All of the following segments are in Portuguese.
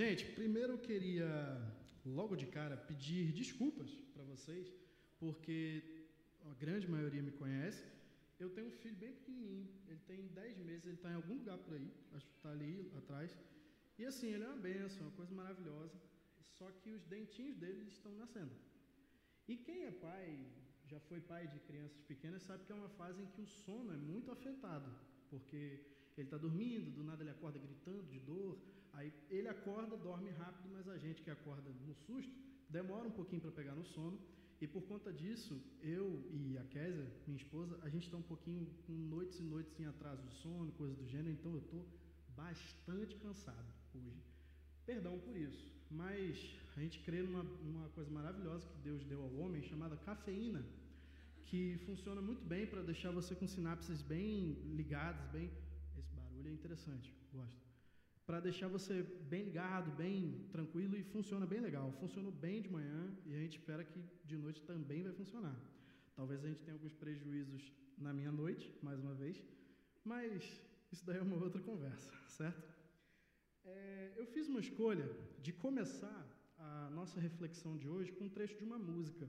Gente, primeiro eu queria, logo de cara, pedir desculpas para vocês, porque a grande maioria me conhece. Eu tenho um filho bem pequenininho, ele tem 10 meses, ele está em algum lugar por aí, acho que está ali atrás. E assim, ele é uma benção, uma coisa maravilhosa, só que os dentinhos dele estão nascendo. E quem é pai, já foi pai de crianças pequenas, sabe que é uma fase em que o sono é muito afetado, porque ele está dormindo, do nada ele acorda gritando de dor, aí ele acorda, dorme rápido, mas a gente que acorda no susto demora um pouquinho para pegar no sono. E por conta disso, eu e a Késia, minha esposa, a gente está um pouquinho com noites e noites em atraso de sono, coisa do gênero, então eu estou bastante cansado hoje. Perdão por isso, mas a gente crê numa, coisa maravilhosa que Deus deu ao homem chamada cafeína, que funciona muito bem para deixar você com sinapses bem ligadas, bem. Esse barulho é interessante, gosto. Para deixar você bem ligado, bem tranquilo e funciona bem legal. Funcionou bem de manhã e a gente espera que de noite também vai funcionar. Talvez a gente tenha alguns prejuízos na minha noite, mais uma vez, mas isso daí é uma outra conversa, certo? É, eu fiz uma escolha de começar a nossa reflexão de hoje com um trecho de uma música.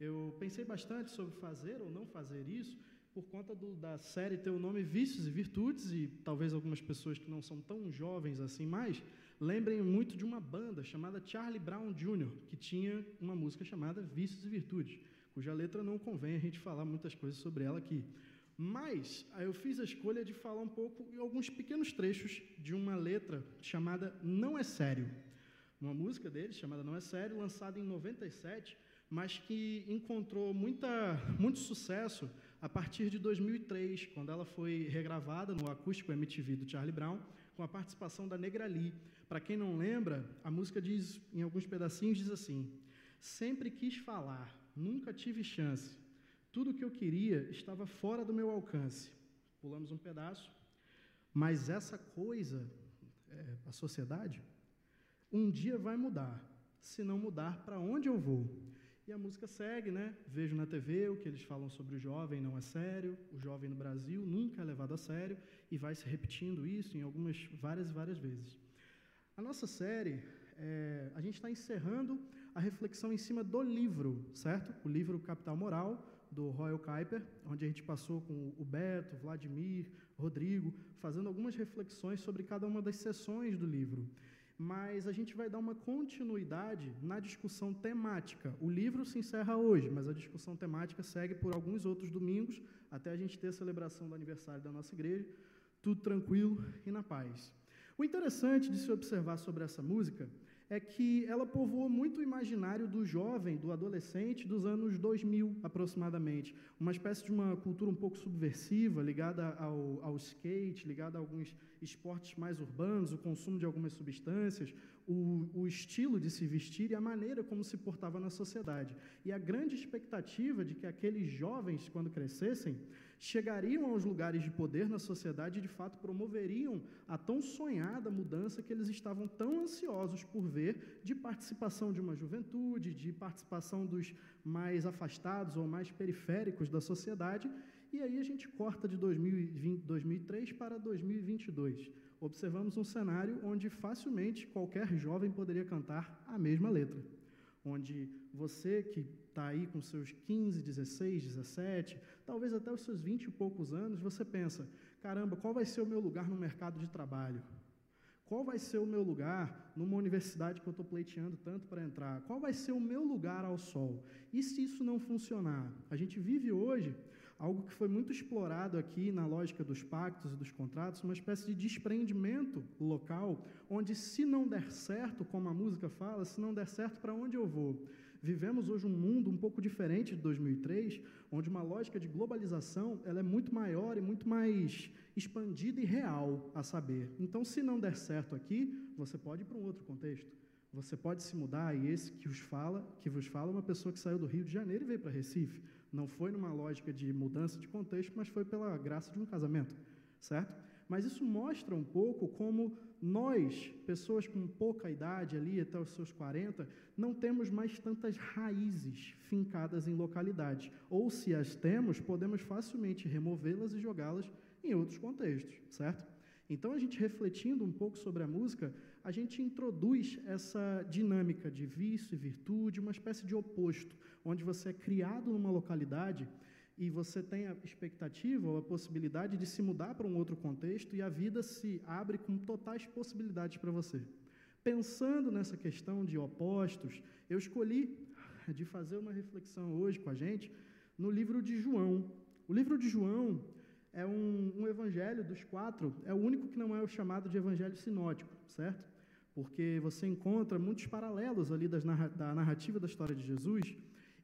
Eu pensei bastante sobre fazer ou não fazer isso, por conta do, da série ter o nome Vícios e Virtudes, e talvez algumas pessoas que não são tão jovens assim mais, lembrem muito de uma banda chamada Charlie Brown Jr., que tinha uma música chamada Vícios e Virtudes, cuja letra não convém a gente falar muitas coisas sobre ela aqui. Mas eu fiz a escolha de falar um pouco alguns pequenos trechos de uma letra chamada Não é Sério. Uma música deles chamada Não é Sério, lançada em 97, mas que encontrou muita, muito sucesso a partir de 2003, quando ela foi regravada no acústico MTV do Charlie Brown, com a participação da Negra Lee. Para quem não lembra, a música diz, em alguns pedacinhos, diz assim: Sempre quis falar, nunca tive chance. Tudo que eu queria estava fora do meu alcance. Pulamos um pedaço. Mas essa coisa, é, a sociedade, um dia vai mudar. Se não mudar, para onde eu vou? E a música segue, né? Vejo na TV o que eles falam sobre o jovem não é sério, o jovem no Brasil nunca é levado a sério, e vai se repetindo isso em algumas, várias e várias vezes. A nossa série, é, a gente está encerrando a reflexão em cima do livro, certo? O livro Capital Moral, do Royal Kuiper, onde a gente passou com o Beto, Vladimir, Rodrigo, fazendo algumas reflexões sobre cada uma das sessões do livro. Mas a gente vai dar uma continuidade na discussão temática. O livro se encerra hoje, mas a discussão temática segue por alguns outros domingos, até a gente ter a celebração do aniversário da nossa igreja, tudo tranquilo e na paz. O interessante de se observar sobre essa música é que ela povoou muito o imaginário do jovem, do adolescente dos anos 2000 aproximadamente. Uma espécie de uma cultura um pouco subversiva, ligada ao, ao skate, ligada a alguns esportes mais urbanos, o consumo de algumas substâncias, o, o estilo de se vestir e a maneira como se portava na sociedade. E a grande expectativa de que aqueles jovens, quando crescessem, chegariam aos lugares de poder na sociedade e, de fato, promoveriam a tão sonhada mudança que eles estavam tão ansiosos por ver de participação de uma juventude, de participação dos mais afastados ou mais periféricos da sociedade. E aí a gente corta de 2020, 2003 para 2022. Observamos um cenário onde facilmente qualquer jovem poderia cantar a mesma letra onde você que está aí com seus 15, 16, 17, talvez até os seus 20 e poucos anos, você pensa: caramba, qual vai ser o meu lugar no mercado de trabalho? Qual vai ser o meu lugar numa universidade que eu estou pleiteando tanto para entrar? Qual vai ser o meu lugar ao sol? E se isso não funcionar? A gente vive hoje algo que foi muito explorado aqui na lógica dos pactos e dos contratos, uma espécie de desprendimento local, onde se não der certo, como a música fala, se não der certo, para onde eu vou? Vivemos hoje um mundo um pouco diferente de 2003, onde uma lógica de globalização ela é muito maior e muito mais expandida e real a saber. Então, se não der certo aqui, você pode ir para um outro contexto. Você pode se mudar e esse que vos fala, que vos fala, é uma pessoa que saiu do Rio de Janeiro e veio para Recife. Não foi numa lógica de mudança de contexto, mas foi pela graça de um casamento, certo? Mas isso mostra um pouco como nós, pessoas com pouca idade ali, até os seus 40, não temos mais tantas raízes fincadas em localidades. Ou se as temos, podemos facilmente removê-las e jogá-las em outros contextos, certo? Então, a gente refletindo um pouco sobre a música, a gente introduz essa dinâmica de vício e virtude, uma espécie de oposto, onde você é criado numa localidade e você tem a expectativa ou a possibilidade de se mudar para um outro contexto e a vida se abre com totais possibilidades para você. Pensando nessa questão de opostos, eu escolhi de fazer uma reflexão hoje com a gente no livro de João. O livro de João é um, um, evangelho dos quatro, é o único que não é o chamado de evangelho sinótico, certo? Porque você encontra muitos paralelos ali das, da narrativa da história de Jesus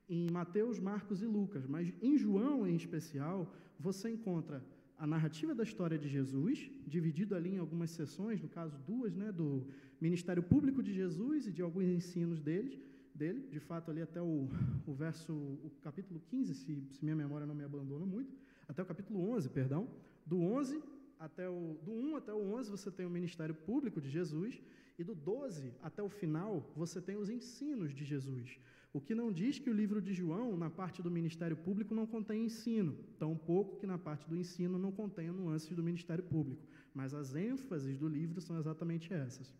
em Mateus, Marcos e Lucas, mas em João em especial, você encontra a narrativa da história de Jesus, dividido ali em algumas sessões, no caso duas, né, do ministério público de Jesus e de alguns ensinos deles, dele, de fato ali até o, o verso, o capítulo 15, se, se minha memória não me abandona muito, até o capítulo 11, perdão, do 11 até o, do 1 até o 11 você tem o ministério público de Jesus, e do 12 até o final você tem os ensinos de Jesus. O que não diz que o livro de João, na parte do ministério público, não contém ensino, tão pouco que na parte do ensino não contém nuances do ministério público, mas as ênfases do livro são exatamente essas.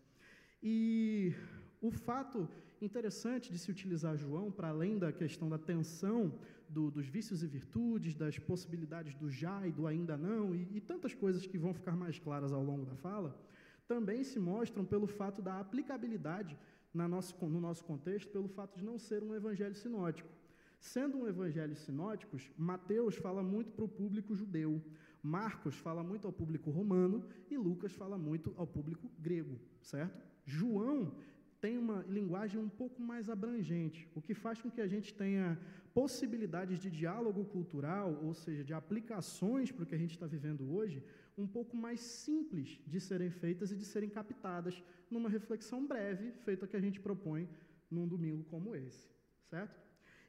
E o fato interessante de se utilizar João, para além da questão da tensão do, dos vícios e virtudes, das possibilidades do já e do ainda não, e, e tantas coisas que vão ficar mais claras ao longo da fala, também se mostram pelo fato da aplicabilidade nosso, no nosso contexto, pelo fato de não ser um evangelho sinótico. Sendo um evangelho sinótico, Mateus fala muito para o público judeu, Marcos fala muito ao público romano e Lucas fala muito ao público grego, certo? João tem uma linguagem um pouco mais abrangente, o que faz com que a gente tenha possibilidades de diálogo cultural, ou seja, de aplicações para o que a gente está vivendo hoje, um pouco mais simples de serem feitas e de serem captadas numa reflexão breve, feita que a gente propõe num domingo como esse, certo?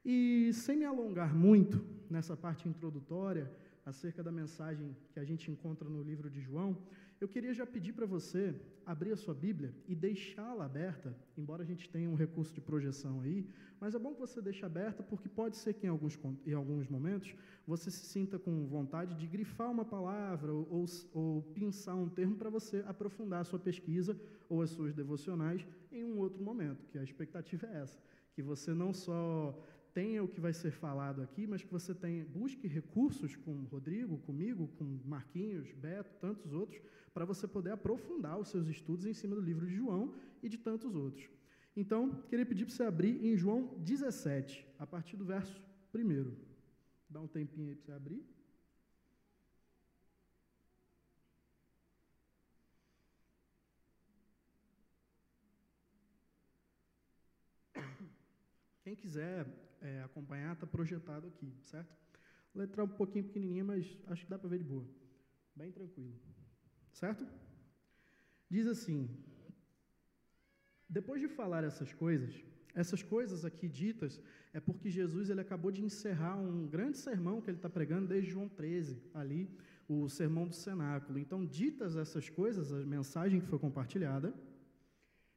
E sem me alongar muito nessa parte introdutória acerca da mensagem que a gente encontra no livro de João, eu queria já pedir para você abrir a sua Bíblia e deixá-la aberta, embora a gente tenha um recurso de projeção aí, mas é bom que você deixe aberta, porque pode ser que em alguns, em alguns momentos você se sinta com vontade de grifar uma palavra ou, ou, ou pensar um termo para você aprofundar a sua pesquisa ou as suas devocionais em um outro momento, que a expectativa é essa, que você não só tenha o que vai ser falado aqui, mas que você tenha, busque recursos com o Rodrigo, comigo, com Marquinhos, Beto, tantos outros, para você poder aprofundar os seus estudos em cima do livro de João e de tantos outros. Então, queria pedir para você abrir em João 17, a partir do verso 1. Dá um tempinho aí para você abrir. Quem quiser é, acompanhar, está projetado aqui, certo? Letra um pouquinho pequenininha, mas acho que dá para ver de boa. Bem tranquilo. Certo? Diz assim: Depois de falar essas coisas, essas coisas aqui ditas é porque Jesus ele acabou de encerrar um grande sermão que ele está pregando desde João 13, ali, o sermão do cenáculo. Então, ditas essas coisas, a mensagem que foi compartilhada,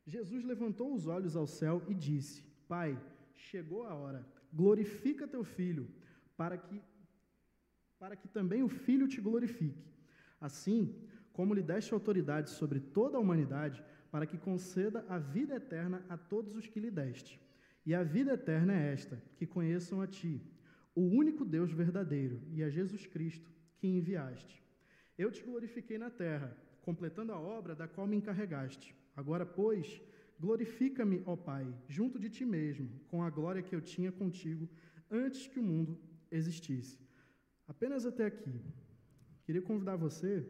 Jesus levantou os olhos ao céu e disse: Pai, chegou a hora, glorifica teu filho, para que, para que também o filho te glorifique. Assim, como lhe deste autoridade sobre toda a humanidade, para que conceda a vida eterna a todos os que lhe deste. E a vida eterna é esta: que conheçam a ti, o único Deus verdadeiro, e a Jesus Cristo, que enviaste. Eu te glorifiquei na terra, completando a obra da qual me encarregaste. Agora, pois, glorifica-me, ó Pai, junto de ti mesmo, com a glória que eu tinha contigo antes que o mundo existisse. Apenas até aqui. Queria convidar você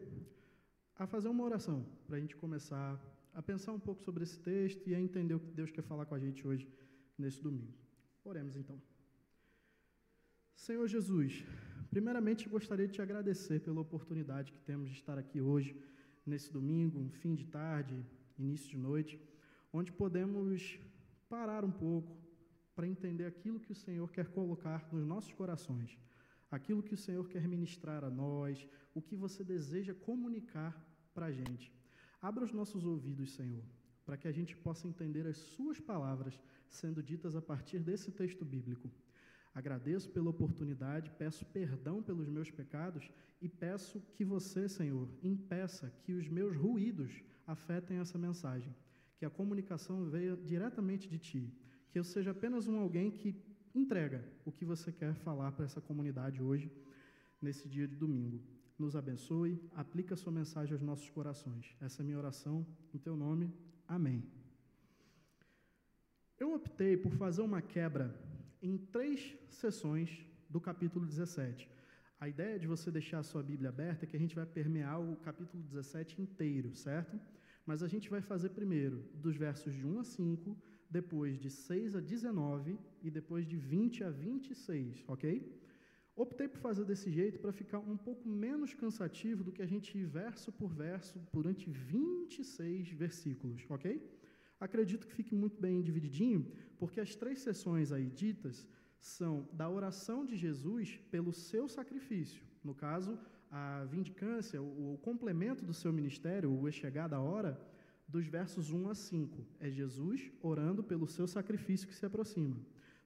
a fazer uma oração, para a gente começar a pensar um pouco sobre esse texto e a entender o que Deus quer falar com a gente hoje, nesse domingo. Oremos então. Senhor Jesus, primeiramente gostaria de te agradecer pela oportunidade que temos de estar aqui hoje, nesse domingo, um fim de tarde, início de noite, onde podemos parar um pouco para entender aquilo que o Senhor quer colocar nos nossos corações aquilo que o Senhor quer ministrar a nós, o que você deseja comunicar para a gente. Abra os nossos ouvidos, Senhor, para que a gente possa entender as Suas palavras sendo ditas a partir desse texto bíblico. Agradeço pela oportunidade, peço perdão pelos meus pecados e peço que você, Senhor, impeça que os meus ruídos afetem essa mensagem, que a comunicação venha diretamente de Ti, que eu seja apenas um alguém que entrega o que você quer falar para essa comunidade hoje, nesse dia de domingo. Nos abençoe, aplica a sua mensagem aos nossos corações. Essa é a minha oração, em Teu nome. Amém. Eu optei por fazer uma quebra em três sessões do capítulo 17. A ideia de você deixar a sua Bíblia aberta é que a gente vai permear o capítulo 17 inteiro, certo? Mas a gente vai fazer primeiro dos versos de 1 a 5, depois de 6 a 19 e depois de 20 a 26, ok? Optei por fazer desse jeito para ficar um pouco menos cansativo do que a gente ir verso por verso durante 26 versículos, ok? Acredito que fique muito bem divididinho, porque as três sessões aí ditas são da oração de Jesus pelo seu sacrifício. No caso, a vindicância, o, o complemento do seu ministério, o chegada a hora, dos versos 1 a 5. É Jesus orando pelo seu sacrifício que se aproxima.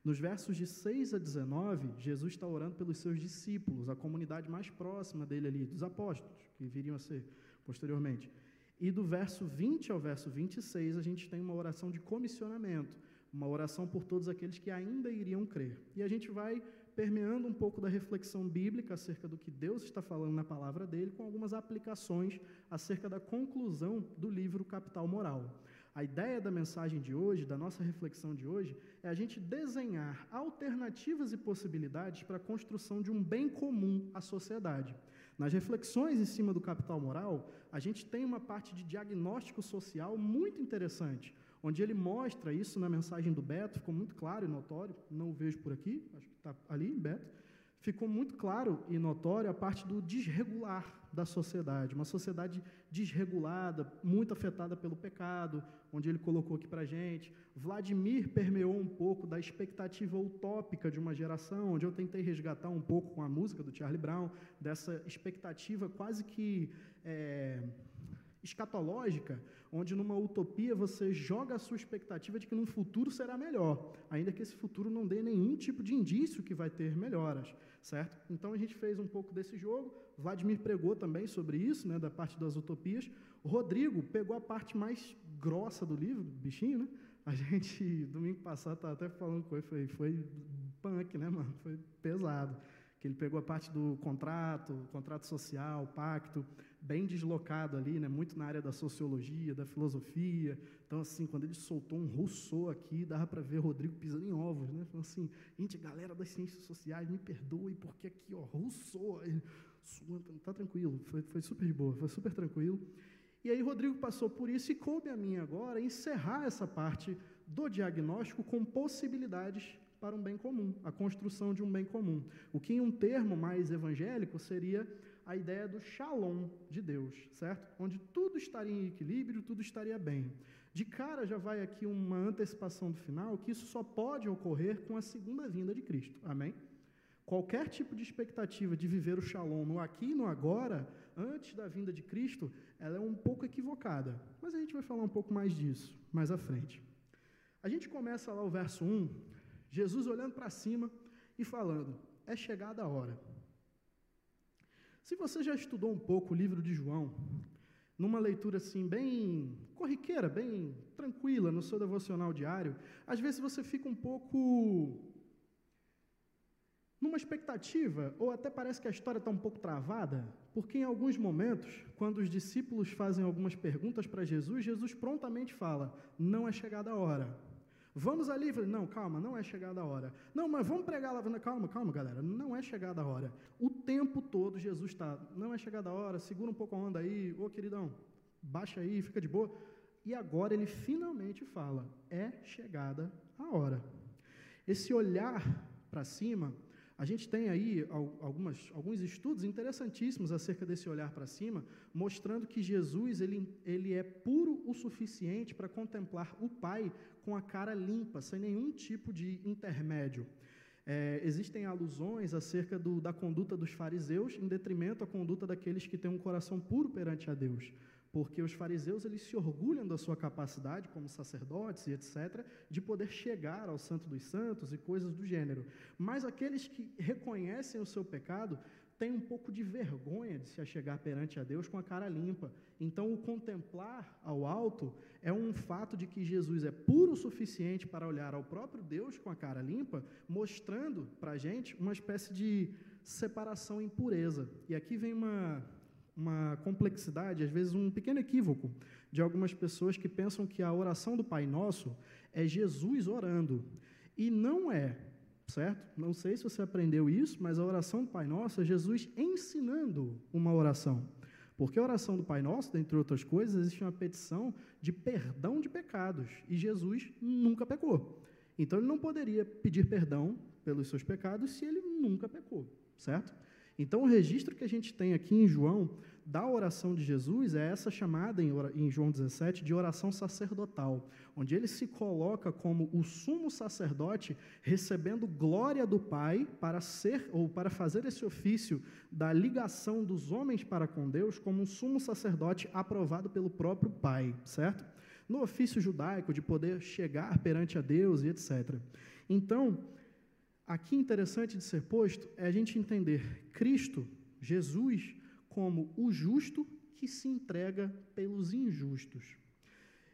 Nos versos de 6 a 19, Jesus está orando pelos seus discípulos, a comunidade mais próxima dele ali, dos apóstolos, que viriam a ser posteriormente. E do verso 20 ao verso 26, a gente tem uma oração de comissionamento, uma oração por todos aqueles que ainda iriam crer. E a gente vai permeando um pouco da reflexão bíblica acerca do que Deus está falando na palavra dele, com algumas aplicações acerca da conclusão do livro Capital Moral. A ideia da mensagem de hoje, da nossa reflexão de hoje, é a gente desenhar alternativas e possibilidades para a construção de um bem comum à sociedade. Nas reflexões em cima do capital moral, a gente tem uma parte de diagnóstico social muito interessante, onde ele mostra isso na mensagem do Beto, ficou muito claro e notório, não o vejo por aqui, acho que está ali, Beto, ficou muito claro e notório a parte do desregular da sociedade, uma sociedade desregulada, muito afetada pelo pecado, onde ele colocou aqui para gente. Vladimir permeou um pouco da expectativa utópica de uma geração, onde eu tentei resgatar um pouco com a música do Charlie Brown, dessa expectativa quase que é, escatológica, onde numa utopia você joga a sua expectativa de que num futuro será melhor, ainda que esse futuro não dê nenhum tipo de indício que vai ter melhoras, certo? Então a gente fez um pouco desse jogo, Vladimir pregou também sobre isso, né, da parte das utopias. O Rodrigo pegou a parte mais grossa do livro, bichinho, né? A gente, domingo passado, estava até falando com ele, foi, foi punk, né, mano? Foi pesado. Que ele pegou a parte do contrato, contrato social, pacto, bem deslocado ali, né? Muito na área da sociologia, da filosofia. Então, assim, quando ele soltou um Rousseau aqui, dava para ver Rodrigo pisando em ovos, né? Falando assim, gente, galera das ciências sociais, me perdoe, porque aqui, ó, Rousseau, tá tranquilo, foi, foi super de boa, foi super tranquilo. E aí Rodrigo passou por isso e coube a mim agora encerrar essa parte do diagnóstico com possibilidades para um bem comum, a construção de um bem comum. O que em um termo mais evangélico seria a ideia do shalom de Deus, certo? Onde tudo estaria em equilíbrio, tudo estaria bem. De cara já vai aqui uma antecipação do final, que isso só pode ocorrer com a segunda vinda de Cristo. Amém? Qualquer tipo de expectativa de viver o shalom no aqui e no agora, antes da vinda de Cristo, ela é um pouco equivocada. Mas a gente vai falar um pouco mais disso mais à frente. A gente começa lá o verso 1, Jesus olhando para cima e falando: É chegada a hora. Se você já estudou um pouco o livro de João, numa leitura assim bem corriqueira, bem tranquila no seu devocional diário, às vezes você fica um pouco numa expectativa, ou até parece que a história está um pouco travada, porque em alguns momentos, quando os discípulos fazem algumas perguntas para Jesus, Jesus prontamente fala: Não é chegada a hora. Vamos ali, não, calma, não é chegada a hora. Não, mas vamos pregar lá, calma, calma, galera, não é chegada a hora. O tempo todo Jesus está, não é chegada a hora, segura um pouco a onda aí, ô queridão, baixa aí, fica de boa. E agora ele finalmente fala: é chegada a hora. Esse olhar para cima a gente tem aí algumas, alguns estudos interessantíssimos acerca desse olhar para cima, mostrando que Jesus ele, ele é puro o suficiente para contemplar o Pai com a cara limpa, sem nenhum tipo de intermédio. É, existem alusões acerca do, da conduta dos fariseus em detrimento à conduta daqueles que têm um coração puro perante a Deus. Porque os fariseus eles se orgulham da sua capacidade como sacerdotes e etc de poder chegar ao santo dos santos e coisas do gênero. Mas aqueles que reconhecem o seu pecado têm um pouco de vergonha de se achegar perante a Deus com a cara limpa. Então, o contemplar ao alto é um fato de que Jesus é puro o suficiente para olhar ao próprio Deus com a cara limpa, mostrando para a gente uma espécie de separação em pureza. E aqui vem uma, uma complexidade, às vezes um pequeno equívoco de algumas pessoas que pensam que a oração do Pai Nosso é Jesus orando. E não é, certo? Não sei se você aprendeu isso, mas a oração do Pai Nosso é Jesus ensinando uma oração. Porque a oração do Pai Nosso, dentre outras coisas, existe uma petição de perdão de pecados. E Jesus nunca pecou. Então ele não poderia pedir perdão pelos seus pecados se ele nunca pecou, certo? Então, o registro que a gente tem aqui em João da oração de Jesus é essa chamada em, João 17 de oração sacerdotal, onde ele se coloca como o sumo sacerdote recebendo glória do Pai para ser ou para fazer esse ofício da ligação dos homens para com Deus como um sumo sacerdote aprovado pelo próprio Pai, certo? No ofício judaico de poder chegar perante a Deus e etc. Então, aqui interessante de ser posto é a gente entender Cristo, Jesus, como o justo que se entrega pelos injustos.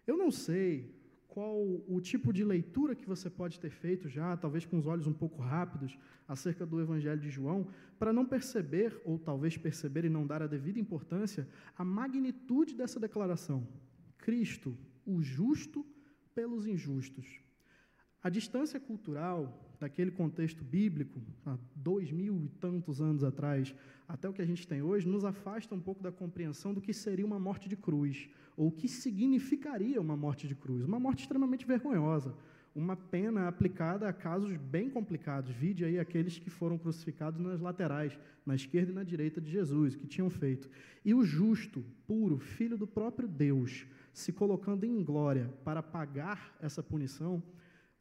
Eu não sei qual o tipo de leitura que você pode ter feito já, talvez com os olhos um pouco rápidos, acerca do Evangelho de João, para não perceber, ou talvez perceber e não dar a devida importância, a magnitude dessa declaração. Cristo, o justo pelos injustos. A distância cultural daquele contexto bíblico, há dois mil e tantos anos atrás, até o que a gente tem hoje, nos afasta um pouco da compreensão do que seria uma morte de cruz, ou o que significaria uma morte de cruz. Uma morte extremamente vergonhosa, uma pena aplicada a casos bem complicados. Vide aí aqueles que foram crucificados nas laterais, na esquerda e na direita de Jesus, que tinham feito. E o justo, puro, filho do próprio Deus, se colocando em glória para pagar essa punição,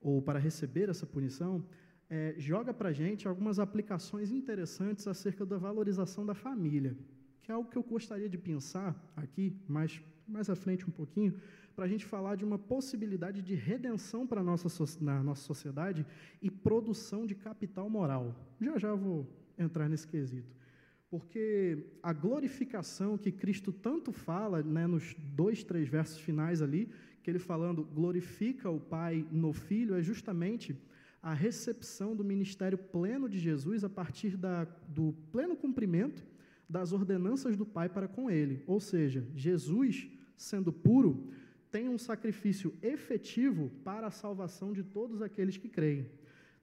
ou para receber essa punição, é, joga para a gente algumas aplicações interessantes acerca da valorização da família, que é algo que eu gostaria de pensar aqui, mais, mais à frente um pouquinho, para a gente falar de uma possibilidade de redenção para nossa, na nossa sociedade e produção de capital moral. Já já vou entrar nesse quesito. Porque a glorificação que Cristo tanto fala né, nos dois, três versos finais ali, que ele falando glorifica o Pai no Filho, é justamente a recepção do ministério pleno de Jesus a partir da, do pleno cumprimento das ordenanças do Pai para com ele. Ou seja, Jesus, sendo puro, tem um sacrifício efetivo para a salvação de todos aqueles que creem.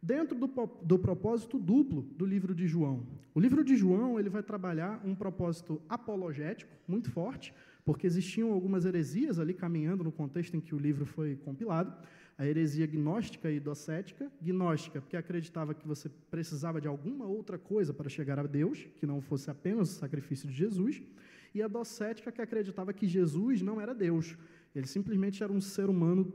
Dentro do, do propósito duplo do livro de João. O livro de João ele vai trabalhar um propósito apologético muito forte, porque existiam algumas heresias ali caminhando no contexto em que o livro foi compilado. A heresia gnóstica e docética. Gnóstica, porque acreditava que você precisava de alguma outra coisa para chegar a Deus, que não fosse apenas o sacrifício de Jesus. E a docética, que acreditava que Jesus não era Deus. Ele simplesmente era um ser humano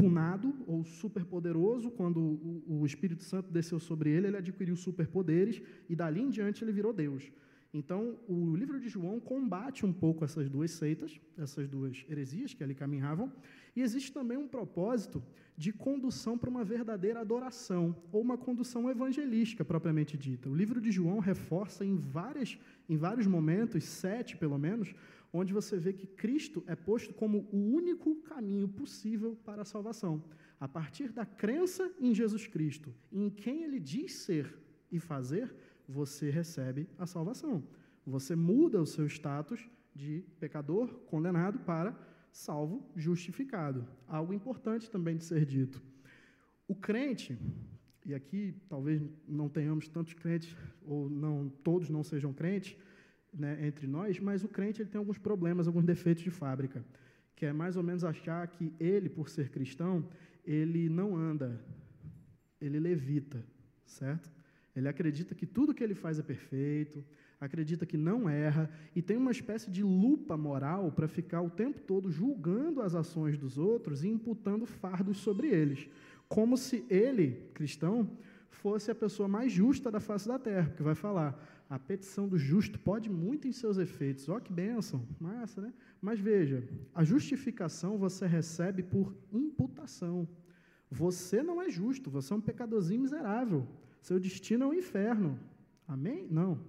tunado ou superpoderoso. Quando o Espírito Santo desceu sobre ele, ele adquiriu superpoderes e dali em diante ele virou Deus. Então, o livro de João combate um pouco essas duas seitas, essas duas heresias que ali caminhavam, e existe também um propósito de condução para uma verdadeira adoração, ou uma condução evangelística propriamente dita. O livro de João reforça em, várias, em vários momentos, sete pelo menos, onde você vê que Cristo é posto como o único caminho possível para a salvação. A partir da crença em Jesus Cristo, em quem ele diz ser e fazer, você recebe a salvação. Você muda o seu status de pecador condenado para salvo justificado. Algo importante também de ser dito. O crente, e aqui talvez não tenhamos tantos crentes, ou não todos não sejam crentes né, entre nós, mas o crente ele tem alguns problemas, alguns defeitos de fábrica, que é mais ou menos achar que ele, por ser cristão, ele não anda, ele levita, certo? Ele acredita que tudo que ele faz é perfeito, acredita que não erra e tem uma espécie de lupa moral para ficar o tempo todo julgando as ações dos outros e imputando fardos sobre eles, como se ele, cristão, fosse a pessoa mais justa da face da terra, porque vai falar, a petição do justo pode muito em seus efeitos. Ó, que bênção, massa, né? Mas veja, a justificação você recebe por imputação. Você não é justo, você é um pecadorzinho miserável. Seu destino é o inferno. Amém? Não.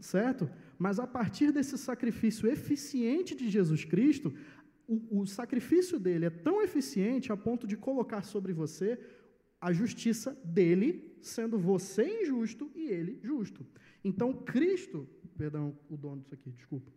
Certo? Mas a partir desse sacrifício eficiente de Jesus Cristo, o, o sacrifício dele é tão eficiente a ponto de colocar sobre você a justiça dele, sendo você injusto e ele justo. Então, Cristo, perdão, o dono disso aqui, desculpa.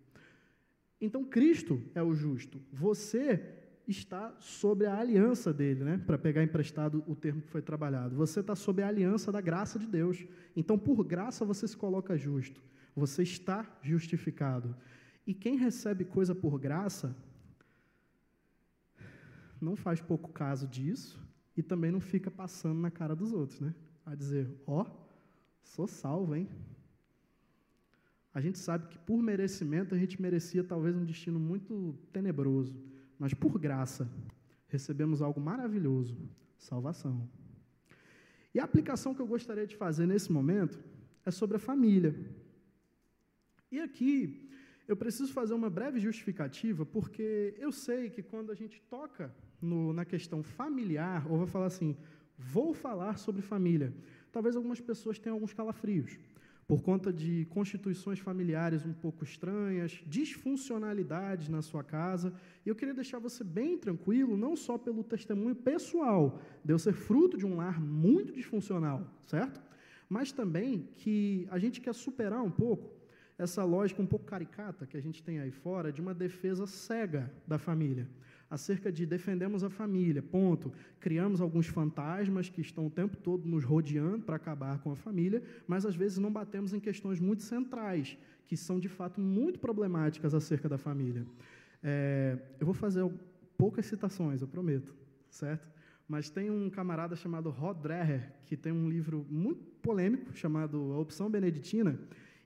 Então, Cristo é o justo. Você está sob a aliança dele, né? Para pegar emprestado o termo que foi trabalhado. Você está sob a aliança da graça de Deus. Então, por graça, você se coloca justo. Você está justificado. E quem recebe coisa por graça não faz pouco caso disso e também não fica passando na cara dos outros, né? A dizer, ó, oh, sou salvo, hein? A gente sabe que por merecimento a gente merecia talvez um destino muito tenebroso, mas por graça recebemos algo maravilhoso, salvação. E a aplicação que eu gostaria de fazer nesse momento é sobre a família. E aqui eu preciso fazer uma breve justificativa, porque eu sei que quando a gente toca no, na questão familiar, ou vou falar assim, vou falar sobre família, talvez algumas pessoas tenham alguns calafrios, por conta de constituições familiares um pouco estranhas, disfuncionalidades na sua casa. E eu queria deixar você bem tranquilo, não só pelo testemunho pessoal, de eu ser fruto de um lar muito disfuncional, certo? Mas também que a gente quer superar um pouco essa lógica um pouco caricata que a gente tem aí fora de uma defesa cega da família. Acerca de defendemos a família, ponto. Criamos alguns fantasmas que estão o tempo todo nos rodeando para acabar com a família, mas às vezes não batemos em questões muito centrais, que são de fato muito problemáticas acerca da família. É, eu vou fazer poucas citações, eu prometo, certo? Mas tem um camarada chamado Rod Dreher, que tem um livro muito polêmico chamado A Opção Beneditina,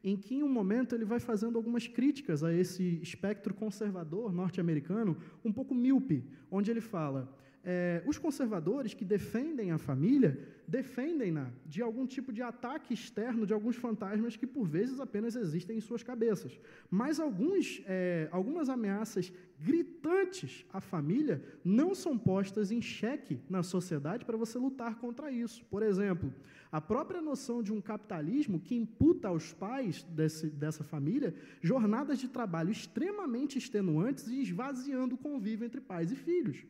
em que, em um momento, ele vai fazendo algumas críticas a esse espectro conservador norte-americano, um pouco míope, onde ele fala: é, os conservadores que defendem a família defendem-na de algum tipo de ataque externo de alguns fantasmas que por vezes apenas existem em suas cabeças. Mas alguns, é, algumas ameaças gritantes à família não são postas em xeque na sociedade para você lutar contra isso. Por exemplo, a própria noção de um capitalismo que imputa aos pais desse, dessa família jornadas de trabalho extremamente extenuantes e esvaziando o convívio entre pais e filhos.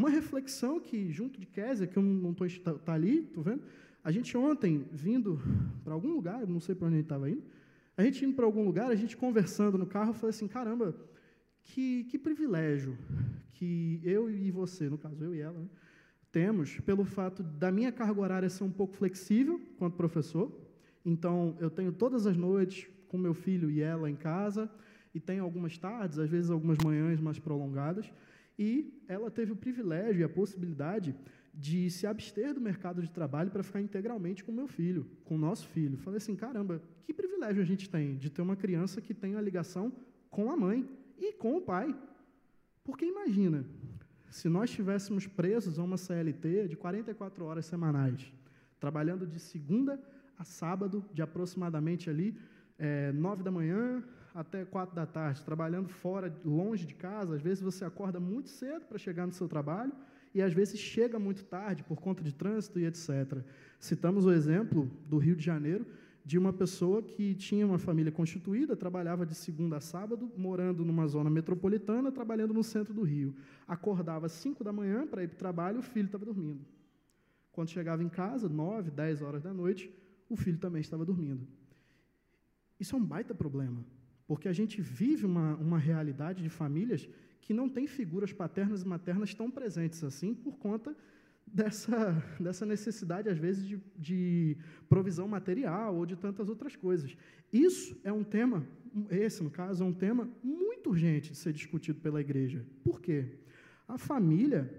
Uma reflexão que, junto de Kézia, que eu não estou tá, tá ali, estou vendo, a gente ontem, vindo para algum lugar, não sei para onde a gente estava indo, a gente indo para algum lugar, a gente conversando no carro, eu falei assim, caramba, que, que privilégio que eu e você, no caso eu e ela, né, temos pelo fato da minha carga horária ser um pouco flexível quanto professor. Então, eu tenho todas as noites com meu filho e ela em casa, e tenho algumas tardes, às vezes algumas manhãs mais prolongadas, e ela teve o privilégio e a possibilidade de se abster do mercado de trabalho para ficar integralmente com meu filho, com o nosso filho. Falei assim, caramba, que privilégio a gente tem de ter uma criança que tem a ligação com a mãe e com o pai. Porque imagina, se nós estivéssemos presos a uma CLT de 44 horas semanais, trabalhando de segunda a sábado, de aproximadamente ali é, nove da manhã até quatro da tarde, trabalhando fora, longe de casa, às vezes você acorda muito cedo para chegar no seu trabalho e às vezes chega muito tarde por conta de trânsito e etc. Citamos o exemplo do Rio de Janeiro, de uma pessoa que tinha uma família constituída, trabalhava de segunda a sábado, morando numa zona metropolitana, trabalhando no centro do Rio. Acordava às 5 da manhã para ir para o trabalho, o filho estava dormindo. Quando chegava em casa, 9, 10 horas da noite, o filho também estava dormindo. Isso é um baita problema, porque a gente vive uma, uma realidade de famílias que não tem figuras paternas e maternas tão presentes assim por conta dessa, dessa necessidade, às vezes, de, de provisão material ou de tantas outras coisas. Isso é um tema, esse, no caso, é um tema muito urgente de ser discutido pela igreja. Por quê? A família,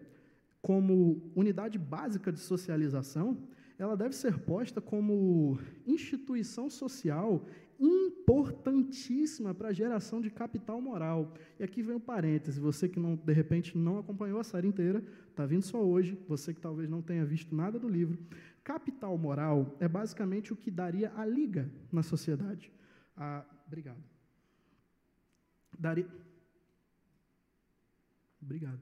como unidade básica de socialização, ela deve ser posta como instituição social importantíssima para a geração de capital moral. E aqui vem um parêntese, você que não, de repente não acompanhou a série inteira, está vindo só hoje, você que talvez não tenha visto nada do livro, Capital moral é basicamente o que daria a liga na sociedade. Ah, obrigado. Daria. Obrigado.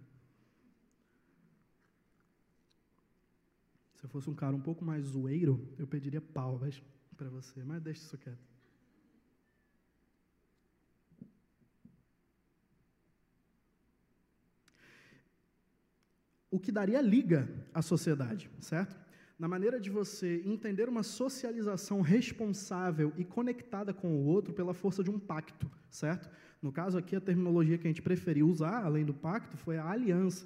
Se eu fosse um cara um pouco mais zoeiro, eu pediria palmas para você, mas deixa isso quieto. O que daria liga à sociedade, certo? Na maneira de você entender uma socialização responsável e conectada com o outro pela força de um pacto, certo? No caso aqui, a terminologia que a gente preferiu usar, além do pacto, foi a aliança,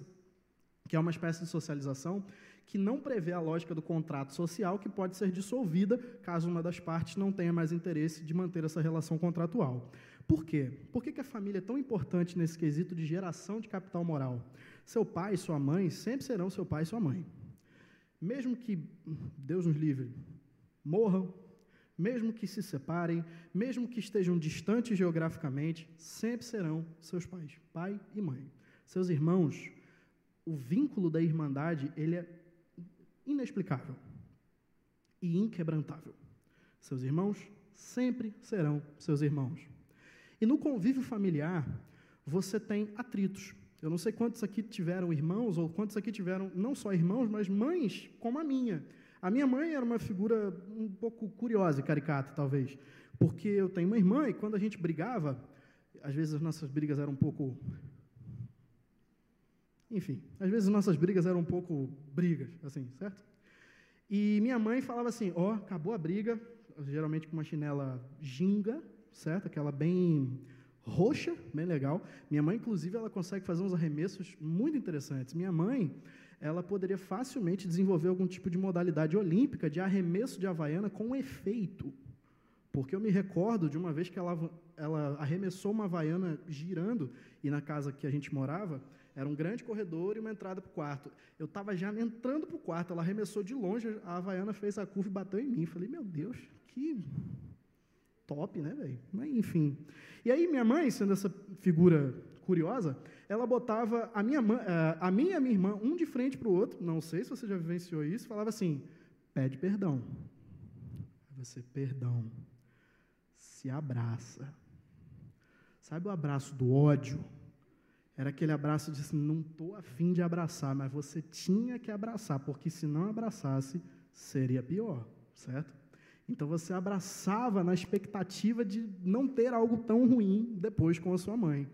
que é uma espécie de socialização que não prevê a lógica do contrato social, que pode ser dissolvida caso uma das partes não tenha mais interesse de manter essa relação contratual. Por quê? Por que, a família é tão importante nesse quesito de geração de capital moral? Seu pai e sua mãe sempre serão seu pai e sua mãe. Mesmo que, Deus nos livre, morram, mesmo que se separem, mesmo que estejam distantes geograficamente, sempre serão seus pais, pai e mãe. Seus irmãos, o vínculo da irmandade, ele é inexplicável e inquebrantável. Seus irmãos sempre serão seus irmãos. E no convívio familiar, você tem atritos. Eu não sei quantos aqui tiveram irmãos, ou quantos aqui tiveram não só irmãos, mas mães como a minha. A minha mãe era uma figura um pouco curiosa e caricata, talvez, porque eu tenho uma irmã e quando a gente brigava, às vezes as nossas brigas eram um pouco enfim, às vezes nossas brigas eram um pouco brigas, assim, certo? E minha mãe falava assim: ó, oh, acabou a briga, geralmente com uma chinela ginga, certo? Aquela bem roxa, bem legal. Minha mãe, inclusive, ela consegue fazer uns arremessos muito interessantes. Minha mãe, ela poderia facilmente desenvolver algum tipo de modalidade olímpica de arremesso de havaiana com efeito. Porque eu me recordo de uma vez que ela, ela arremessou uma havaiana girando, e na casa que a gente morava, era um grande corredor e uma entrada para o quarto. Eu estava já entrando para o quarto, ela arremessou de longe, a Havaiana fez a curva e bateu em mim. Falei, meu Deus, que top, né, velho? Mas, enfim. E aí, minha mãe, sendo essa figura curiosa, ela botava a minha, eh, a minha e a minha irmã, um de frente para o outro, não sei se você já vivenciou isso, falava assim: pede perdão. Você, perdão. Se abraça. Sabe o abraço do ódio? Era aquele abraço de assim, não estou afim de abraçar, mas você tinha que abraçar, porque se não abraçasse, seria pior, certo? Então você abraçava na expectativa de não ter algo tão ruim depois com a sua mãe.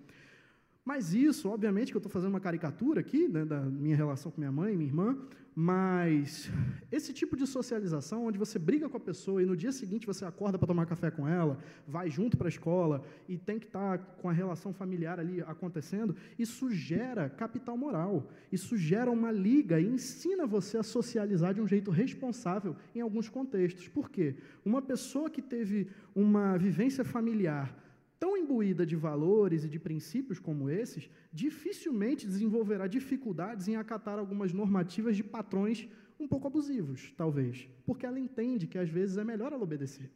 Mas isso, obviamente, que eu estou fazendo uma caricatura aqui né, da minha relação com minha mãe e minha irmã, mas esse tipo de socialização, onde você briga com a pessoa e no dia seguinte você acorda para tomar café com ela, vai junto para a escola e tem que estar tá com a relação familiar ali acontecendo, isso gera capital moral, isso gera uma liga e ensina você a socializar de um jeito responsável em alguns contextos. Por quê? Uma pessoa que teve uma vivência familiar tão imbuída de valores e de princípios como esses, dificilmente desenvolverá dificuldades em acatar algumas normativas de patrões um pouco abusivos, talvez, porque ela entende que às vezes é melhor ela obedecer,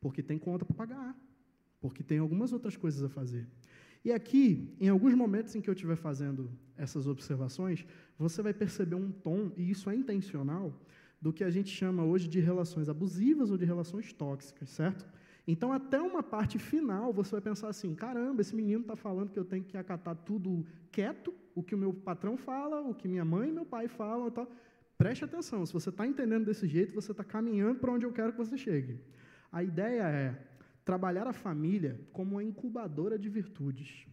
porque tem conta para pagar, porque tem algumas outras coisas a fazer. E aqui, em alguns momentos em que eu estiver fazendo essas observações, você vai perceber um tom, e isso é intencional, do que a gente chama hoje de relações abusivas ou de relações tóxicas, certo? Então, até uma parte final, você vai pensar assim: caramba, esse menino está falando que eu tenho que acatar tudo quieto, o que o meu patrão fala, o que minha mãe e meu pai falam. Tal. Preste atenção, se você está entendendo desse jeito, você está caminhando para onde eu quero que você chegue. A ideia é trabalhar a família como uma incubadora de virtudes.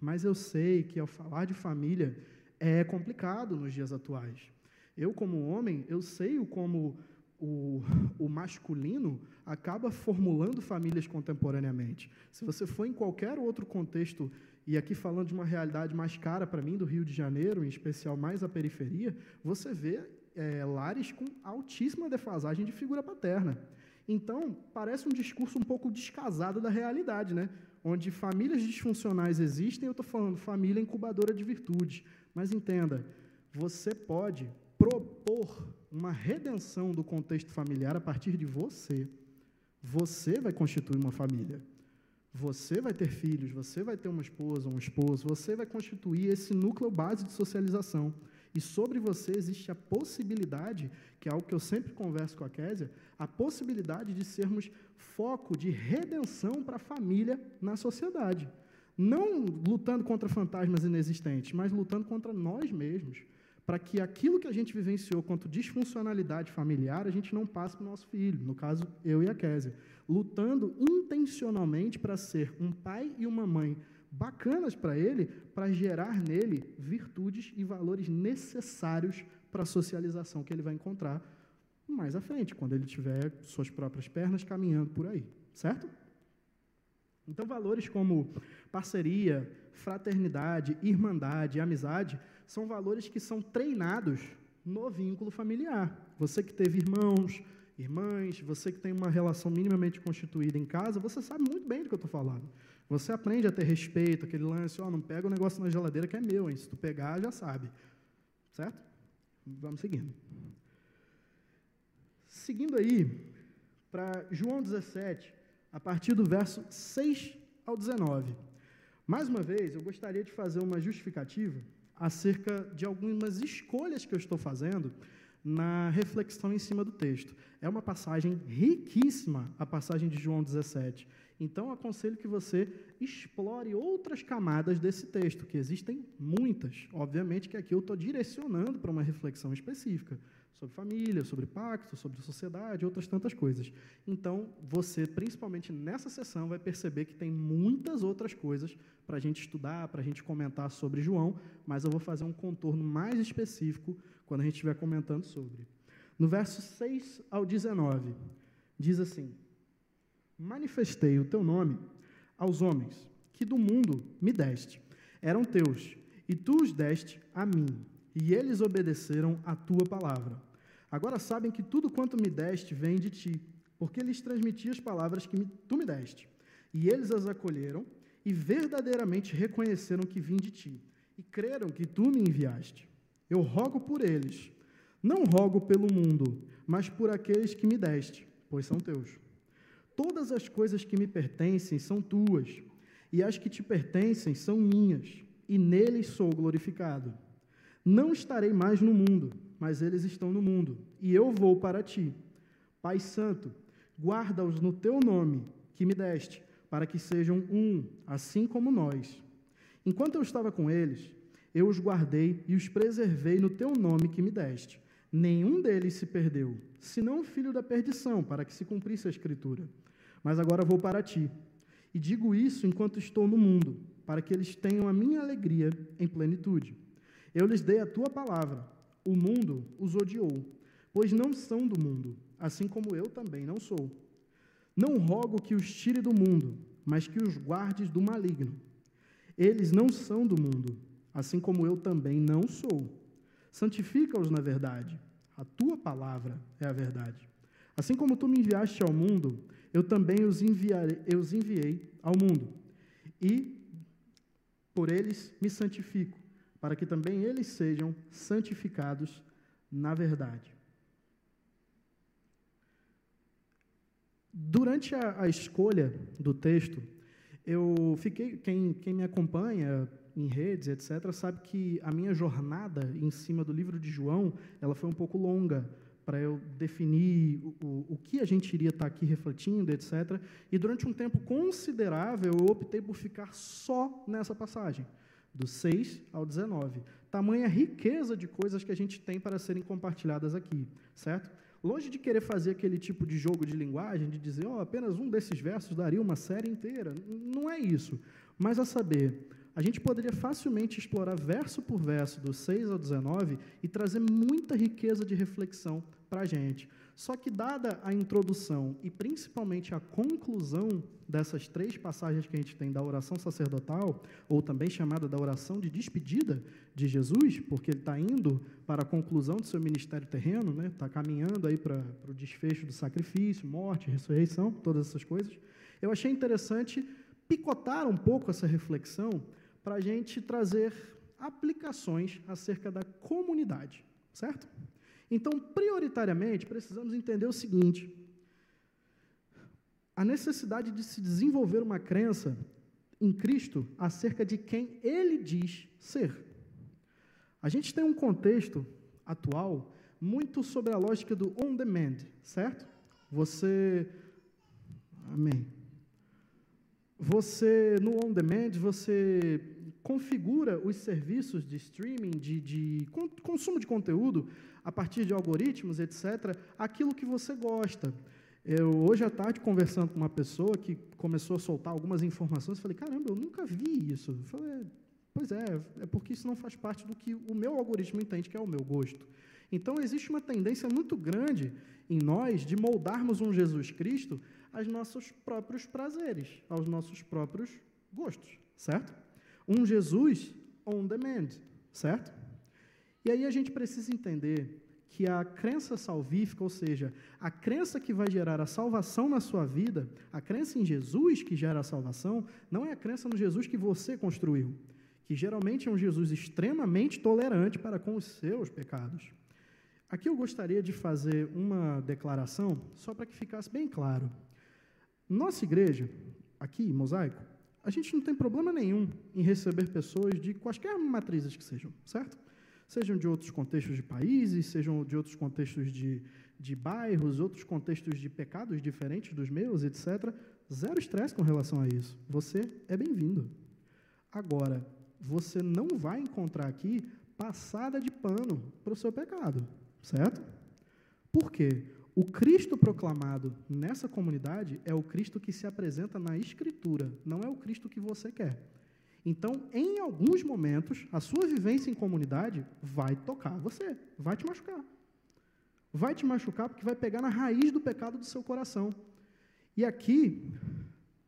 Mas eu sei que ao falar de família é complicado nos dias atuais. Eu, como homem, eu sei o como o, o masculino acaba formulando famílias contemporaneamente. Se você for em qualquer outro contexto, e aqui falando de uma realidade mais cara para mim, do Rio de Janeiro, em especial mais a periferia, você vê é, lares com altíssima defasagem de figura paterna. Então, parece um discurso um pouco descasado da realidade, né? onde famílias disfuncionais existem, eu estou falando família incubadora de virtudes. Mas entenda, você pode propor uma redenção do contexto familiar a partir de você. Você vai constituir uma família. Você vai ter filhos, você vai ter uma esposa, um esposo, você vai constituir esse núcleo base de socialização. E sobre você existe a possibilidade, que é algo que eu sempre converso com a Késia, a possibilidade de sermos foco de redenção para a família na sociedade. Não lutando contra fantasmas inexistentes, mas lutando contra nós mesmos, para que aquilo que a gente vivenciou quanto disfuncionalidade familiar, a gente não passe para o nosso filho, no caso, eu e a Késia. Lutando intencionalmente para ser um pai e uma mãe bacanas para ele, para gerar nele virtudes e valores necessários para a socialização que ele vai encontrar mais à frente, quando ele tiver suas próprias pernas caminhando por aí, certo? Então, valores como parceria, fraternidade, irmandade, amizade, são valores que são treinados no vínculo familiar. Você que teve irmãos, irmãs, você que tem uma relação minimamente constituída em casa, você sabe muito bem do que eu estou falando. Você aprende a ter respeito, aquele lance, ó, oh, não pega o negócio na geladeira que é meu, hein? Se tu pegar, já sabe. Certo? Vamos seguindo. Seguindo aí, para João 17, a partir do verso 6 ao 19. Mais uma vez, eu gostaria de fazer uma justificativa acerca de algumas escolhas que eu estou fazendo na reflexão em cima do texto. É uma passagem riquíssima, a passagem de João 17. Então, aconselho que você explore outras camadas desse texto, que existem muitas. Obviamente que aqui eu estou direcionando para uma reflexão específica sobre família, sobre pacto, sobre sociedade, outras tantas coisas. Então, você, principalmente nessa sessão, vai perceber que tem muitas outras coisas para a gente estudar, para a gente comentar sobre João, mas eu vou fazer um contorno mais específico quando a gente estiver comentando sobre. No verso 6 ao 19, diz assim: manifestei o teu nome aos homens que do mundo me deste. Eram teus, e tu os deste a mim, e eles obedeceram a tua palavra. Agora sabem que tudo quanto me deste vem de ti, porque lhes transmiti as palavras que me, tu me deste. E eles as acolheram e verdadeiramente reconheceram que vim de ti, e creram que tu me enviaste. Eu rogo por eles, não rogo pelo mundo, mas por aqueles que me deste, pois são teus. Todas as coisas que me pertencem são tuas, e as que te pertencem são minhas, e neles sou glorificado. Não estarei mais no mundo, mas eles estão no mundo, e eu vou para ti. Pai Santo, guarda-os no teu nome, que me deste, para que sejam um, assim como nós. Enquanto eu estava com eles, eu os guardei e os preservei no teu nome que me deste. Nenhum deles se perdeu, senão o filho da perdição, para que se cumprisse a Escritura. Mas agora vou para ti. E digo isso enquanto estou no mundo, para que eles tenham a minha alegria em plenitude. Eu lhes dei a tua palavra. O mundo os odiou, pois não são do mundo, assim como eu também não sou. Não rogo que os tire do mundo, mas que os guardes do maligno. Eles não são do mundo, assim como eu também não sou. Santifica-os na verdade. A tua palavra é a verdade. Assim como tu me enviaste ao mundo, eu também os, enviarei, eu os enviei ao mundo. E por eles me santifico, para que também eles sejam santificados na verdade. Durante a, a escolha do texto, eu fiquei, quem, quem me acompanha em redes, etc., sabe que a minha jornada em cima do livro de João, ela foi um pouco longa, para eu definir o, o que a gente iria estar aqui refletindo, etc. E durante um tempo considerável, eu optei por ficar só nessa passagem, do 6 ao 19. Tamanha riqueza de coisas que a gente tem para serem compartilhadas aqui, certo? Longe de querer fazer aquele tipo de jogo de linguagem, de dizer, oh, apenas um desses versos daria uma série inteira. Não é isso. Mas a saber, a gente poderia facilmente explorar verso por verso, do 6 ao 19, e trazer muita riqueza de reflexão para a gente. Só que, dada a introdução e principalmente a conclusão dessas três passagens que a gente tem da oração sacerdotal, ou também chamada da oração de despedida de Jesus, porque ele está indo para a conclusão do seu ministério terreno, está né? Tá caminhando aí para, o desfecho do sacrifício, morte, ressurreição, todas essas coisas, eu achei interessante picotar um pouco essa reflexão para a gente trazer aplicações acerca da comunidade, certo? Então, prioritariamente, precisamos entender o seguinte: a necessidade de se desenvolver uma crença em Cristo acerca de quem Ele diz ser. A gente tem um contexto atual muito sobre a lógica do on demand, certo? Você. Amém. Você, no on demand, você configura os serviços de streaming, de, de consumo de conteúdo, a partir de algoritmos, etc., aquilo que você gosta. Eu, hoje à tarde, conversando com uma pessoa que começou a soltar algumas informações, falei, caramba, eu nunca vi isso. Eu falei, pois é, é porque isso não faz parte do que o meu algoritmo entende que é o meu gosto. Então, existe uma tendência muito grande em nós de moldarmos um Jesus Cristo aos nossos próprios prazeres, aos nossos próprios gostos, certo? Um Jesus on demand, certo? E aí a gente precisa entender que a crença salvífica, ou seja, a crença que vai gerar a salvação na sua vida, a crença em Jesus que gera a salvação, não é a crença no Jesus que você construiu, que geralmente é um Jesus extremamente tolerante para com os seus pecados. Aqui eu gostaria de fazer uma declaração, só para que ficasse bem claro. Nossa igreja, aqui, Mosaico, a gente não tem problema nenhum em receber pessoas de quaisquer matrizes que sejam, certo? Sejam de outros contextos de países, sejam de outros contextos de, de bairros, outros contextos de pecados diferentes dos meus, etc. Zero estresse com relação a isso. Você é bem-vindo. Agora, você não vai encontrar aqui passada de pano para o seu pecado, certo? Por quê? O Cristo proclamado nessa comunidade é o Cristo que se apresenta na Escritura, não é o Cristo que você quer. Então, em alguns momentos, a sua vivência em comunidade vai tocar você, vai te machucar. Vai te machucar porque vai pegar na raiz do pecado do seu coração. E aqui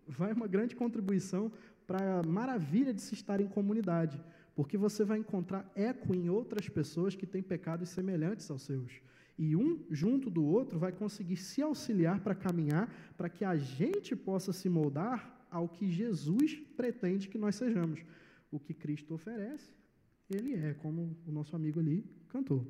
vai uma grande contribuição para a maravilha de se estar em comunidade, porque você vai encontrar eco em outras pessoas que têm pecados semelhantes aos seus. E um, junto do outro, vai conseguir se auxiliar para caminhar, para que a gente possa se moldar ao que Jesus pretende que nós sejamos. O que Cristo oferece, ele é, como o nosso amigo ali cantou.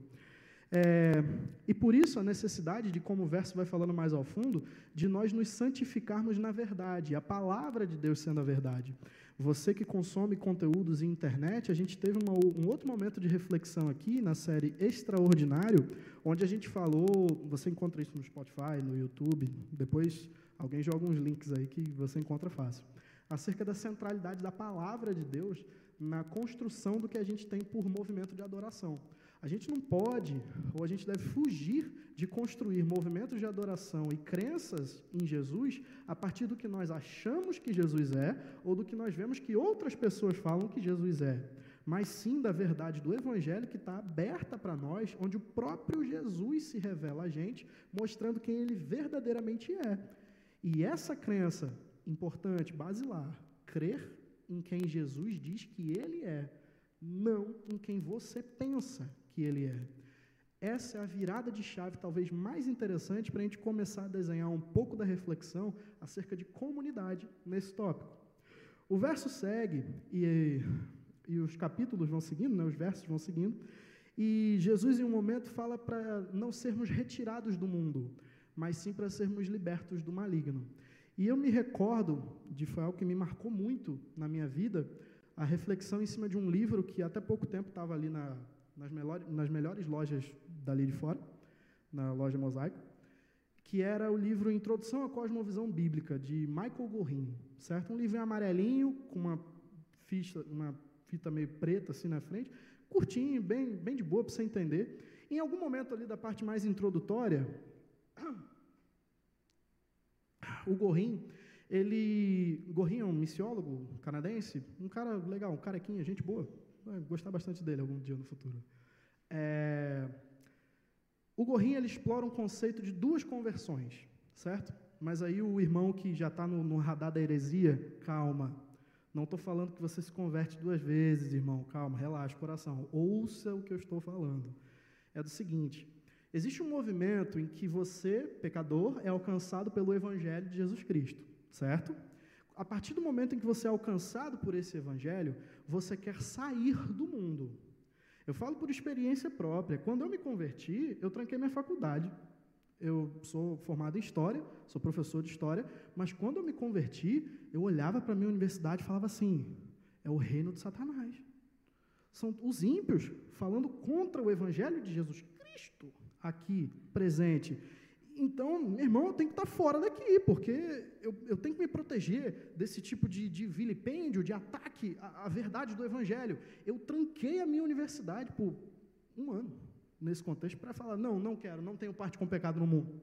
É, e por isso a necessidade de, como o verso vai falando mais ao fundo, de nós nos santificarmos na verdade, a palavra de Deus sendo a verdade. Você que consome conteúdos em internet, a gente teve uma, um outro momento de reflexão aqui na série Extraordinário, onde a gente falou, você encontra isso no Spotify, no YouTube, depois Alguém joga uns links aí que você encontra fácil. Acerca da centralidade da palavra de Deus na construção do que a gente tem por movimento de adoração. A gente não pode, ou a gente deve fugir de construir movimentos de adoração e crenças em Jesus a partir do que nós achamos que Jesus é, ou do que nós vemos que outras pessoas falam que Jesus é, mas sim da verdade do Evangelho que está aberta para nós, onde o próprio Jesus se revela a gente, mostrando quem ele verdadeiramente é. E essa crença importante, basilar, crer em quem Jesus diz que ele é, não em quem você pensa que ele é. Essa é a virada de chave talvez mais interessante para a gente começar a desenhar um pouco da reflexão acerca de comunidade nesse tópico. O verso segue e, e os capítulos vão seguindo, né, os versos vão seguindo, e Jesus em um momento fala para não sermos retirados do mundo, mas sim para sermos libertos do maligno. E eu me recordo de foi algo que me marcou muito na minha vida, a reflexão em cima de um livro que até pouco tempo estava ali na, nas, melhores, nas melhores lojas dali de fora, na loja Mosaico, que era o livro Introdução à Cosmovisão Bíblica, de Michael Gorin, certo? Um livro amarelinho, com uma, ficha, uma fita meio preta assim na frente, curtinho, bem, bem de boa para você entender. Em algum momento ali da parte mais introdutória, o Gorin, ele. Gorin é um missiólogo canadense, um cara legal, um carequinha, gente boa. Vai gostar bastante dele algum dia no futuro. É, o Gorin ele explora um conceito de duas conversões, certo? Mas aí o irmão que já está no, no radar da heresia, calma. Não estou falando que você se converte duas vezes, irmão. Calma, relaxa, coração. Ouça o que eu estou falando. É do seguinte: Existe um movimento em que você, pecador, é alcançado pelo Evangelho de Jesus Cristo, certo? A partir do momento em que você é alcançado por esse Evangelho, você quer sair do mundo. Eu falo por experiência própria. Quando eu me converti, eu tranquei minha faculdade. Eu sou formado em História, sou professor de História, mas quando eu me converti, eu olhava para a minha universidade e falava assim: é o reino de Satanás. São os ímpios falando contra o evangelho de Jesus Cristo aqui presente. Então, meu irmão, eu tenho que estar fora daqui, porque eu, eu tenho que me proteger desse tipo de, de vilipêndio, de ataque à, à verdade do Evangelho. Eu tranquei a minha universidade por um ano, nesse contexto, para falar: não, não quero, não tenho parte com pecado no mundo.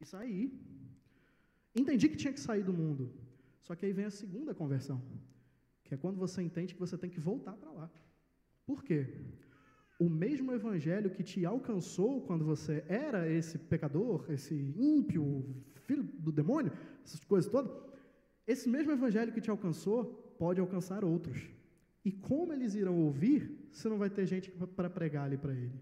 E saí. Entendi que tinha que sair do mundo. Só que aí vem a segunda conversão, que é quando você entende que você tem que voltar para lá. Por quê? O mesmo evangelho que te alcançou quando você era esse pecador, esse ímpio, filho do demônio, essas coisas todas, esse mesmo evangelho que te alcançou pode alcançar outros. E como eles irão ouvir se não vai ter gente para pregar ali para ele?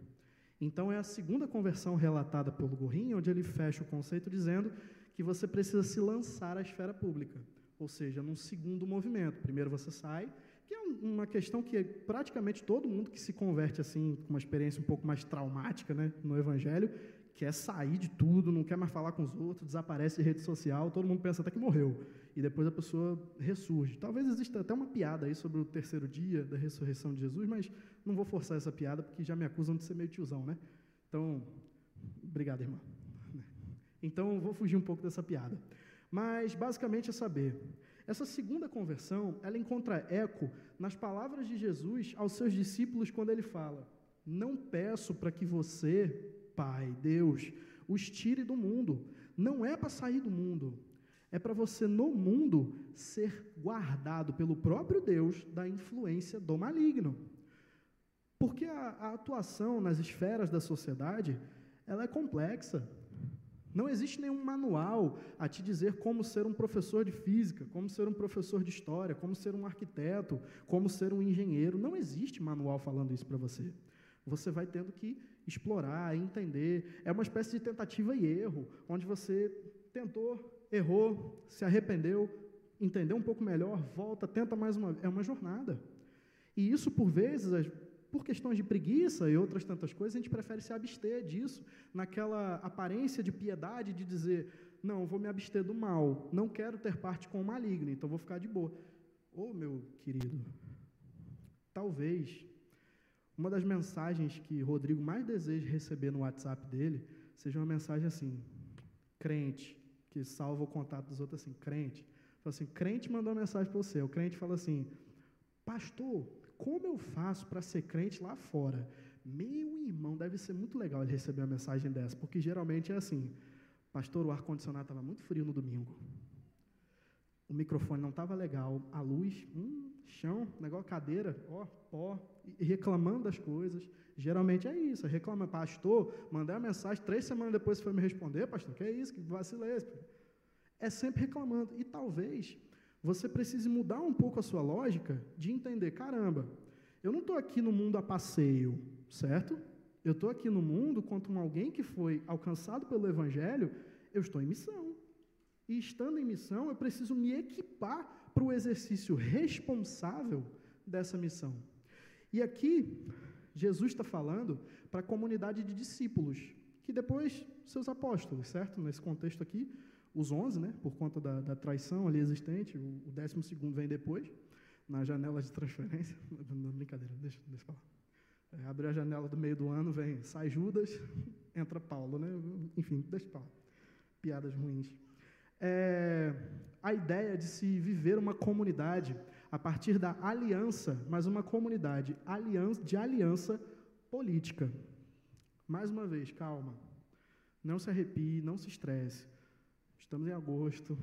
Então é a segunda conversão relatada pelo Gorrinho, onde ele fecha o conceito dizendo que você precisa se lançar à esfera pública, ou seja, num segundo movimento. Primeiro você sai, é uma questão que praticamente todo mundo que se converte assim, com uma experiência um pouco mais traumática né, no Evangelho, quer sair de tudo, não quer mais falar com os outros, desaparece de rede social, todo mundo pensa até que morreu. E depois a pessoa ressurge. Talvez exista até uma piada aí sobre o terceiro dia da ressurreição de Jesus, mas não vou forçar essa piada porque já me acusam de ser meio tiozão, né? Então, obrigado, irmã. Então, vou fugir um pouco dessa piada. Mas, basicamente, é saber essa segunda conversão, ela encontra eco nas palavras de Jesus aos seus discípulos quando ele fala: Não peço para que você, Pai, Deus, os tire do mundo. Não é para sair do mundo. É para você, no mundo, ser guardado pelo próprio Deus da influência do maligno. Porque a, a atuação nas esferas da sociedade ela é complexa. Não existe nenhum manual a te dizer como ser um professor de física, como ser um professor de história, como ser um arquiteto, como ser um engenheiro. Não existe manual falando isso para você. Você vai tendo que explorar, entender. É uma espécie de tentativa e erro, onde você tentou, errou, se arrependeu, entendeu um pouco melhor, volta, tenta mais uma. É uma jornada. E isso, por vezes, por questões de preguiça e outras tantas coisas, a gente prefere se abster disso, naquela aparência de piedade de dizer: não, vou me abster do mal, não quero ter parte com o maligno, então vou ficar de boa. Ô oh, meu querido, talvez uma das mensagens que Rodrigo mais deseja receber no WhatsApp dele seja uma mensagem assim: crente, que salva o contato dos outros assim, crente. Fala assim, crente mandou uma mensagem para você. O crente fala assim, pastor, como eu faço para ser crente lá fora? Meu irmão, deve ser muito legal ele receber uma mensagem dessa, porque geralmente é assim: Pastor, o ar-condicionado estava muito frio no domingo. O microfone não estava legal, a luz, hum, chão, negócio, cadeira, ó, pó, reclamando das coisas. Geralmente é isso, reclama, pastor, mandei a mensagem, três semanas depois você foi me responder, pastor, que é isso, que vacila é? É sempre reclamando. E talvez você precise mudar um pouco a sua lógica de entender: caramba, eu não estou aqui no mundo a passeio, certo? Eu estou aqui no mundo como alguém que foi alcançado pelo Evangelho, eu estou em missão. E estando em missão, eu preciso me equipar para o exercício responsável dessa missão. E aqui, Jesus está falando para a comunidade de discípulos, que depois seus apóstolos, certo? Nesse contexto aqui, os 11, né, por conta da, da traição ali existente, o, o décimo segundo vem depois, na janela de transferência. Não, brincadeira, deixa, deixa falar. É, abre a janela do meio do ano, vem, sai Judas, entra Paulo, né? Enfim, deixa eu falar. Piadas ruins. É, a ideia de se viver uma comunidade a partir da aliança, mas uma comunidade de aliança política. Mais uma vez, calma. Não se arrepie, não se estresse. Estamos em agosto,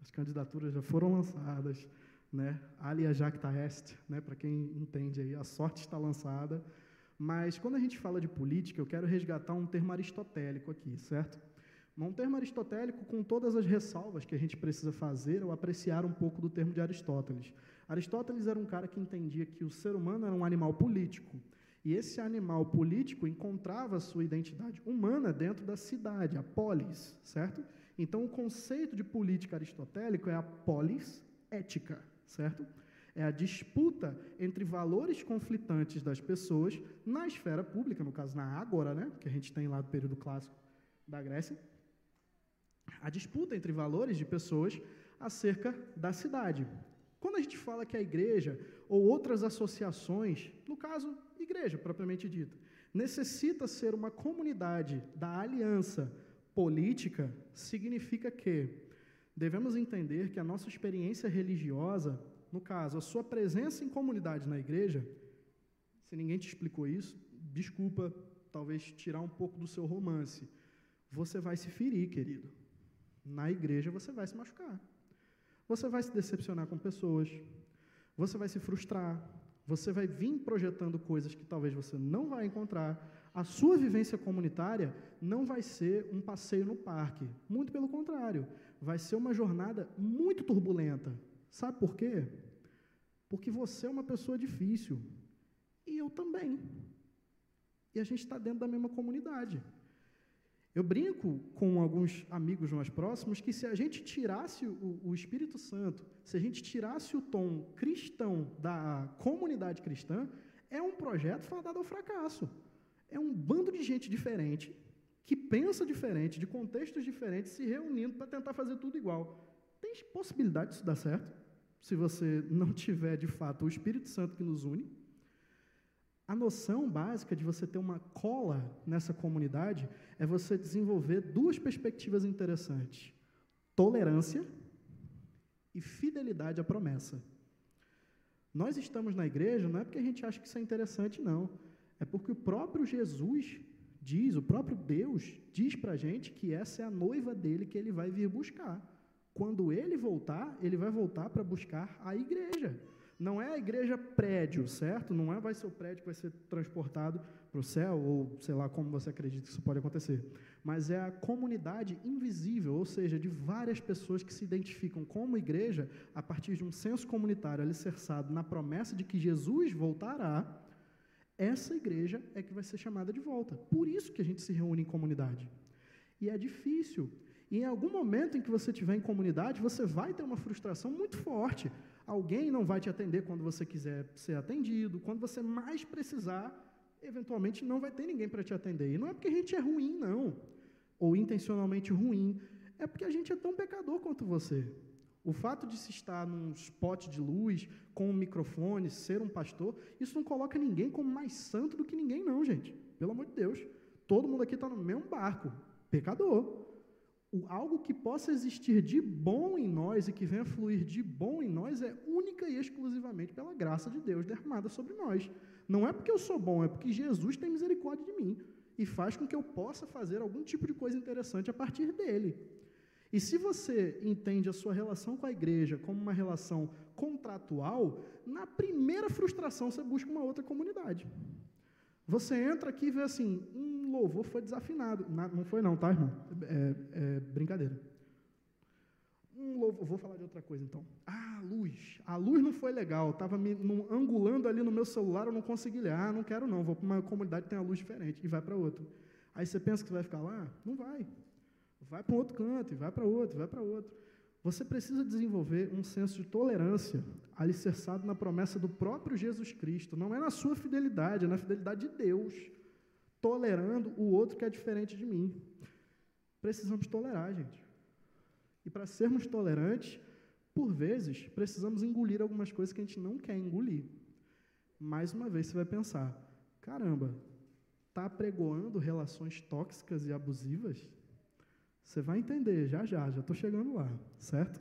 as candidaturas já foram lançadas, né? Alia jacta est, né? Para quem entende aí, a sorte está lançada. Mas quando a gente fala de política, eu quero resgatar um termo aristotélico aqui, certo? Um termo aristotélico com todas as ressalvas que a gente precisa fazer ou apreciar um pouco do termo de Aristóteles. Aristóteles era um cara que entendia que o ser humano era um animal político. E esse animal político encontrava sua identidade humana dentro da cidade, a polis, certo? Então, o conceito de política aristotélico é a polis ética, certo? É a disputa entre valores conflitantes das pessoas na esfera pública, no caso na Ágora, né, que a gente tem lá do período clássico da Grécia. A disputa entre valores de pessoas acerca da cidade. Quando a gente fala que a igreja ou outras associações, no caso, igreja propriamente dita, necessita ser uma comunidade da aliança política, significa que devemos entender que a nossa experiência religiosa, no caso, a sua presença em comunidade na igreja, se ninguém te explicou isso, desculpa, talvez tirar um pouco do seu romance. Você vai se ferir, querido. Na igreja você vai se machucar. Você vai se decepcionar com pessoas. Você vai se frustrar. Você vai vir projetando coisas que talvez você não vai encontrar. A sua vivência comunitária não vai ser um passeio no parque. Muito pelo contrário. Vai ser uma jornada muito turbulenta. Sabe por quê? Porque você é uma pessoa difícil. E eu também. E a gente está dentro da mesma comunidade. Eu brinco com alguns amigos mais próximos que se a gente tirasse o, o, Espírito Santo, se a gente tirasse o tom cristão da comunidade cristã, é um projeto fadado ao fracasso. É um bando de gente diferente, que pensa diferente, de contextos diferentes, se reunindo para tentar fazer tudo igual. Tem possibilidade disso dar certo, se você não tiver de fato o Espírito Santo que nos une. A noção básica de você ter uma cola nessa comunidade é você desenvolver duas perspectivas interessantes: tolerância e fidelidade à promessa. Nós estamos na igreja não é porque a gente acha que isso é interessante, não. É porque o próprio Jesus diz, o próprio Deus diz para a gente que essa é a noiva dele que ele vai vir buscar. Quando ele voltar, ele vai voltar para buscar a igreja. Não é a igreja prédio, certo? Não é vai ser o prédio que vai ser transportado para o céu, ou sei lá como você acredita que isso pode acontecer. Mas é a comunidade invisível, ou seja, de várias pessoas que se identificam como igreja a partir de um senso comunitário alicerçado na promessa de que Jesus voltará. Essa igreja é que vai ser chamada de volta. Por isso que a gente se reúne em comunidade. E é difícil. E em algum momento em que você estiver em comunidade, você vai ter uma frustração muito forte. Alguém não vai te atender quando você quiser ser atendido, quando você mais precisar, eventualmente não vai ter ninguém para te atender. E não é porque a gente é ruim, não, ou intencionalmente ruim, é porque a gente é tão pecador quanto você. O fato de se estar num spot de luz, com um microfone, ser um pastor, isso não coloca ninguém como mais santo do que ninguém, não, gente. Pelo amor de Deus. Todo mundo aqui está no mesmo barco. Pecador o, algo que possa existir de bom em nós e que venha fluir de bom em nós é única e exclusivamente pela graça de Deus derramada sobre nós. Não é porque eu sou bom, é porque Jesus tem misericórdia de mim e faz com que eu possa fazer algum tipo de coisa interessante a partir dele. E se você entende a sua relação com a igreja como uma relação contratual, na primeira frustração você busca uma outra comunidade. Você entra aqui e vê assim, um louvor foi desafinado. Não foi não, tá, irmão? É, é brincadeira. Um louvor, vou falar de outra coisa então. Ah, a luz. A luz não foi legal. Estava me no, angulando ali no meu celular, eu não consegui ler. Ah, não quero não, vou para uma comunidade que tem uma luz diferente. E vai para outra. Aí você pensa que vai ficar lá? Não vai. Vai para um outro canto, e vai para outro, vai para outro. Você precisa desenvolver um senso de tolerância alicerçado na promessa do próprio Jesus Cristo. Não é na sua fidelidade, é na fidelidade de Deus. Tolerando o outro que é diferente de mim. Precisamos tolerar, gente. E para sermos tolerantes, por vezes, precisamos engolir algumas coisas que a gente não quer engolir. Mais uma vez, você vai pensar: caramba, está pregoando relações tóxicas e abusivas? Você vai entender já já, já estou chegando lá, certo?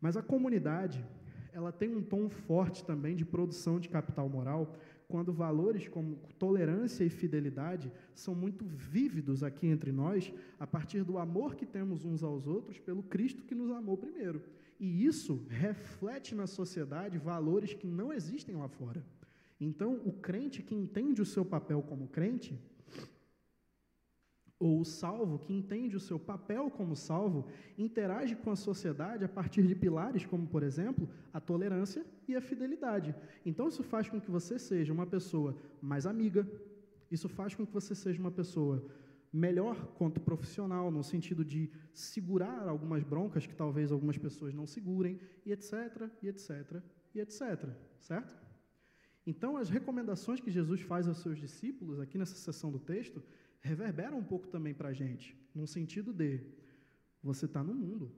Mas a comunidade, ela tem um tom forte também de produção de capital moral, quando valores como tolerância e fidelidade são muito vívidos aqui entre nós, a partir do amor que temos uns aos outros pelo Cristo que nos amou primeiro. E isso reflete na sociedade valores que não existem lá fora. Então, o crente que entende o seu papel como crente, ou o salvo, que entende o seu papel como salvo, interage com a sociedade a partir de pilares como, por exemplo, a tolerância e a fidelidade. Então, isso faz com que você seja uma pessoa mais amiga, isso faz com que você seja uma pessoa melhor quanto profissional, no sentido de segurar algumas broncas que talvez algumas pessoas não segurem, e etc, e etc, e etc, certo? Então, as recomendações que Jesus faz aos seus discípulos, aqui nessa seção do texto, reverbera um pouco também para a gente, num sentido de você está no mundo.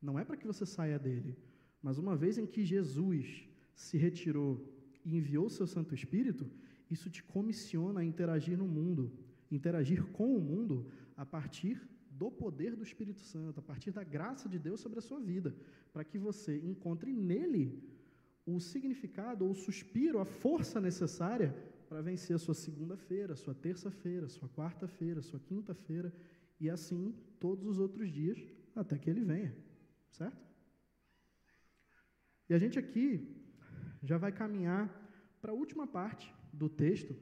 Não é para que você saia dele. Mas uma vez em que Jesus se retirou e enviou seu Santo Espírito, isso te comissiona a interagir no mundo, interagir com o mundo a partir do poder do Espírito Santo, a partir da graça de Deus sobre a sua vida, para que você encontre nele o significado, o suspiro, a força necessária para vencer a sua segunda-feira, sua terça-feira, sua quarta-feira, sua quinta-feira e assim todos os outros dias até que ele venha, certo? E a gente aqui já vai caminhar para a última parte do texto,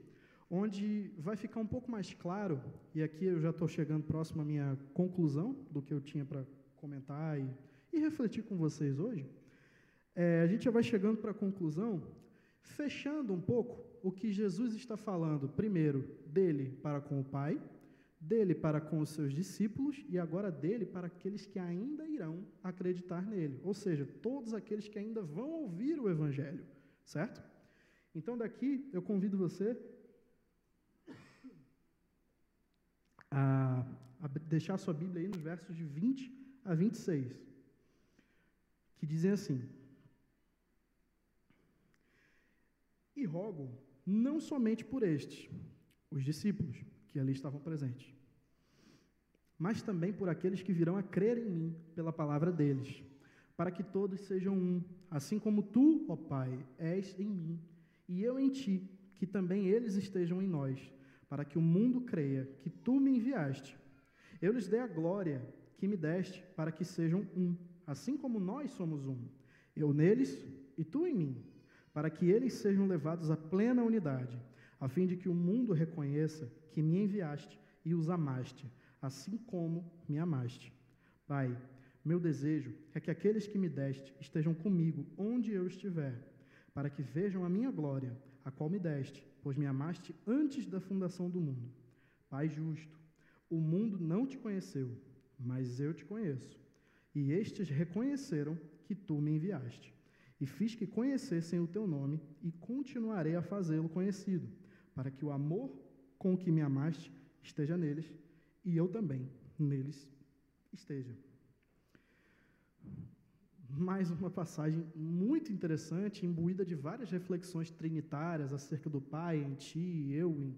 onde vai ficar um pouco mais claro, e aqui eu já estou chegando próximo à minha conclusão do que eu tinha para comentar e, e, refletir com vocês hoje. É, a gente já vai chegando para a conclusão, fechando um pouco o que Jesus está falando, primeiro, dele para com o Pai, dele para com os seus discípulos e agora dele para aqueles que ainda irão acreditar nele, ou seja, todos aqueles que ainda vão ouvir o Evangelho, certo? Então, daqui eu convido você a, a deixar sua Bíblia aí nos versos de 20 a 26, que dizem assim: E rogo não somente por estes, os discípulos, que ali estavam presentes, mas também por aqueles que virão a crer em mim pela palavra deles, para que todos sejam um, assim como tu, ó Pai, és em mim e eu em ti, que também eles estejam em nós, para que o mundo creia que tu me enviaste. Eu lhes dei a glória que me deste, para que sejam um, assim como nós somos um, eu neles e tu em mim, para que eles sejam levados à plena unidade, a fim de que o mundo reconheça que me enviaste e os amaste, assim como me amaste. Pai, meu desejo é que aqueles que me deste estejam comigo onde eu estiver, para que vejam a minha glória, a qual me deste, pois me amaste antes da fundação do mundo. Pai justo, o mundo não te conheceu, mas eu te conheço. E estes reconheceram que tu me enviaste. E fiz que conhecessem o teu nome, e continuarei a fazê-lo conhecido, para que o amor com que me amaste esteja neles, e eu também neles esteja. Mais uma passagem muito interessante, imbuída de várias reflexões trinitárias acerca do Pai em ti, eu em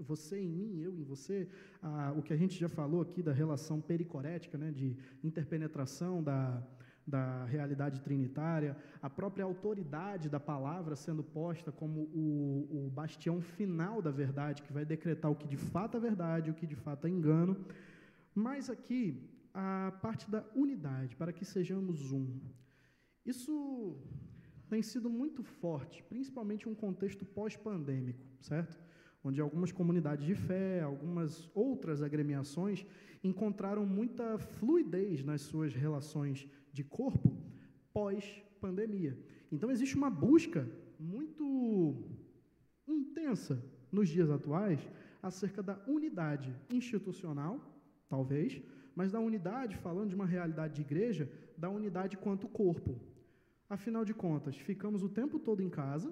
você em mim, eu em você, ah, o que a gente já falou aqui da relação pericorética, né, de interpenetração da, da realidade trinitária, a própria autoridade da palavra sendo posta como o, o bastião final da verdade, que vai decretar o que de fato é verdade, o que de fato é engano. Mas aqui, a parte da unidade, para que sejamos um. Isso tem sido muito forte, principalmente em um contexto pós-pandêmico, certo? Onde algumas comunidades de fé, algumas outras agremiações encontraram muita fluidez nas suas relações de corpo pós-pandemia. Então, existe uma busca muito intensa nos dias atuais acerca da unidade institucional, talvez, mas da unidade, falando de uma realidade de igreja, da unidade quanto corpo. Afinal de contas, ficamos o tempo todo em casa,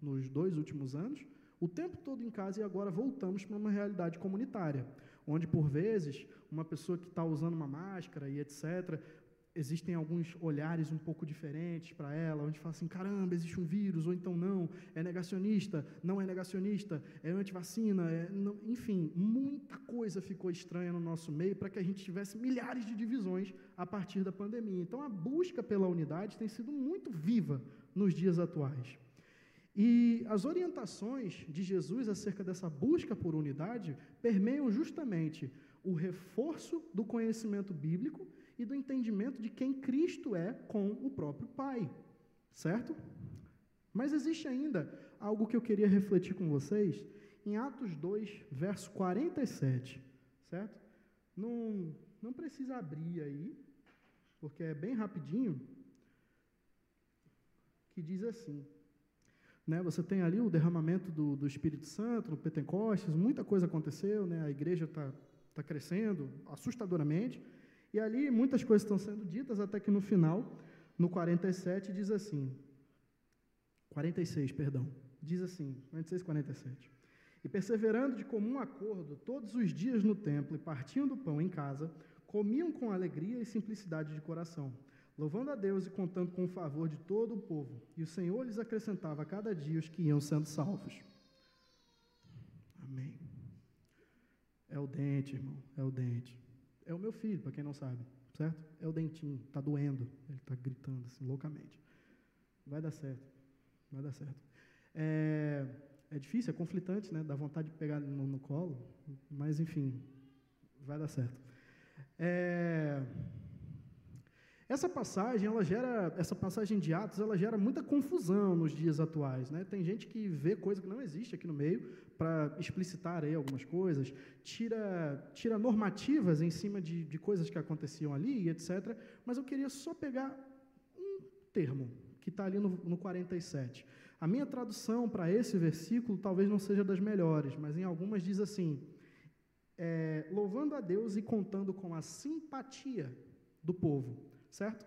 nos dois últimos anos, o tempo todo em casa e agora voltamos para uma realidade comunitária, onde por vezes uma pessoa que está usando uma máscara e etc existem alguns olhares um pouco diferentes para ela, onde fala assim, caramba, existe um vírus, ou então não, é negacionista, não é negacionista, é antivacina, é, enfim, muita coisa ficou estranha no nosso meio para que a gente tivesse milhares de divisões a partir da pandemia. Então, a busca pela unidade tem sido muito viva nos dias atuais. E as orientações de Jesus acerca dessa busca por unidade permeiam justamente o reforço do conhecimento bíblico e do entendimento de quem Cristo é com o próprio Pai, certo? Mas existe ainda algo que eu queria refletir com vocês em Atos 2, verso 47, certo? Não, não precisa abrir aí, porque é bem rapidinho, que diz assim, né, você tem ali o derramamento do, do Espírito Santo no Pentecostes, muita coisa aconteceu, né, a igreja está tá crescendo assustadoramente, e ali muitas coisas estão sendo ditas, até que no final, no 47, diz assim: 46, perdão. Diz assim, 46, 47. E perseverando de comum acordo todos os dias no templo e partindo o pão em casa, comiam com alegria e simplicidade de coração, louvando a Deus e contando com o favor de todo o povo. E o Senhor lhes acrescentava a cada dia os que iam sendo salvos. Amém. É o dente, irmão, é o dente. É o meu filho, para quem não sabe, certo? É o dentinho, está doendo, ele está gritando assim, loucamente. Vai dar certo, vai dar certo. É, é difícil, é conflitante, né? Dá vontade de pegar no, no colo, mas enfim, vai dar certo. É, essa passagem, ela gera, essa passagem de Atos, ela gera muita confusão nos dias atuais, né? Tem gente que vê coisa que não existe aqui no meio para explicitar aí algumas coisas, tira, tira normativas em cima de, de coisas que aconteciam ali, etc. Mas eu queria só pegar um termo que está ali no, no 47. A minha tradução para esse versículo talvez não seja das melhores, mas em algumas diz assim: é, louvando a Deus e contando com a simpatia do povo certo?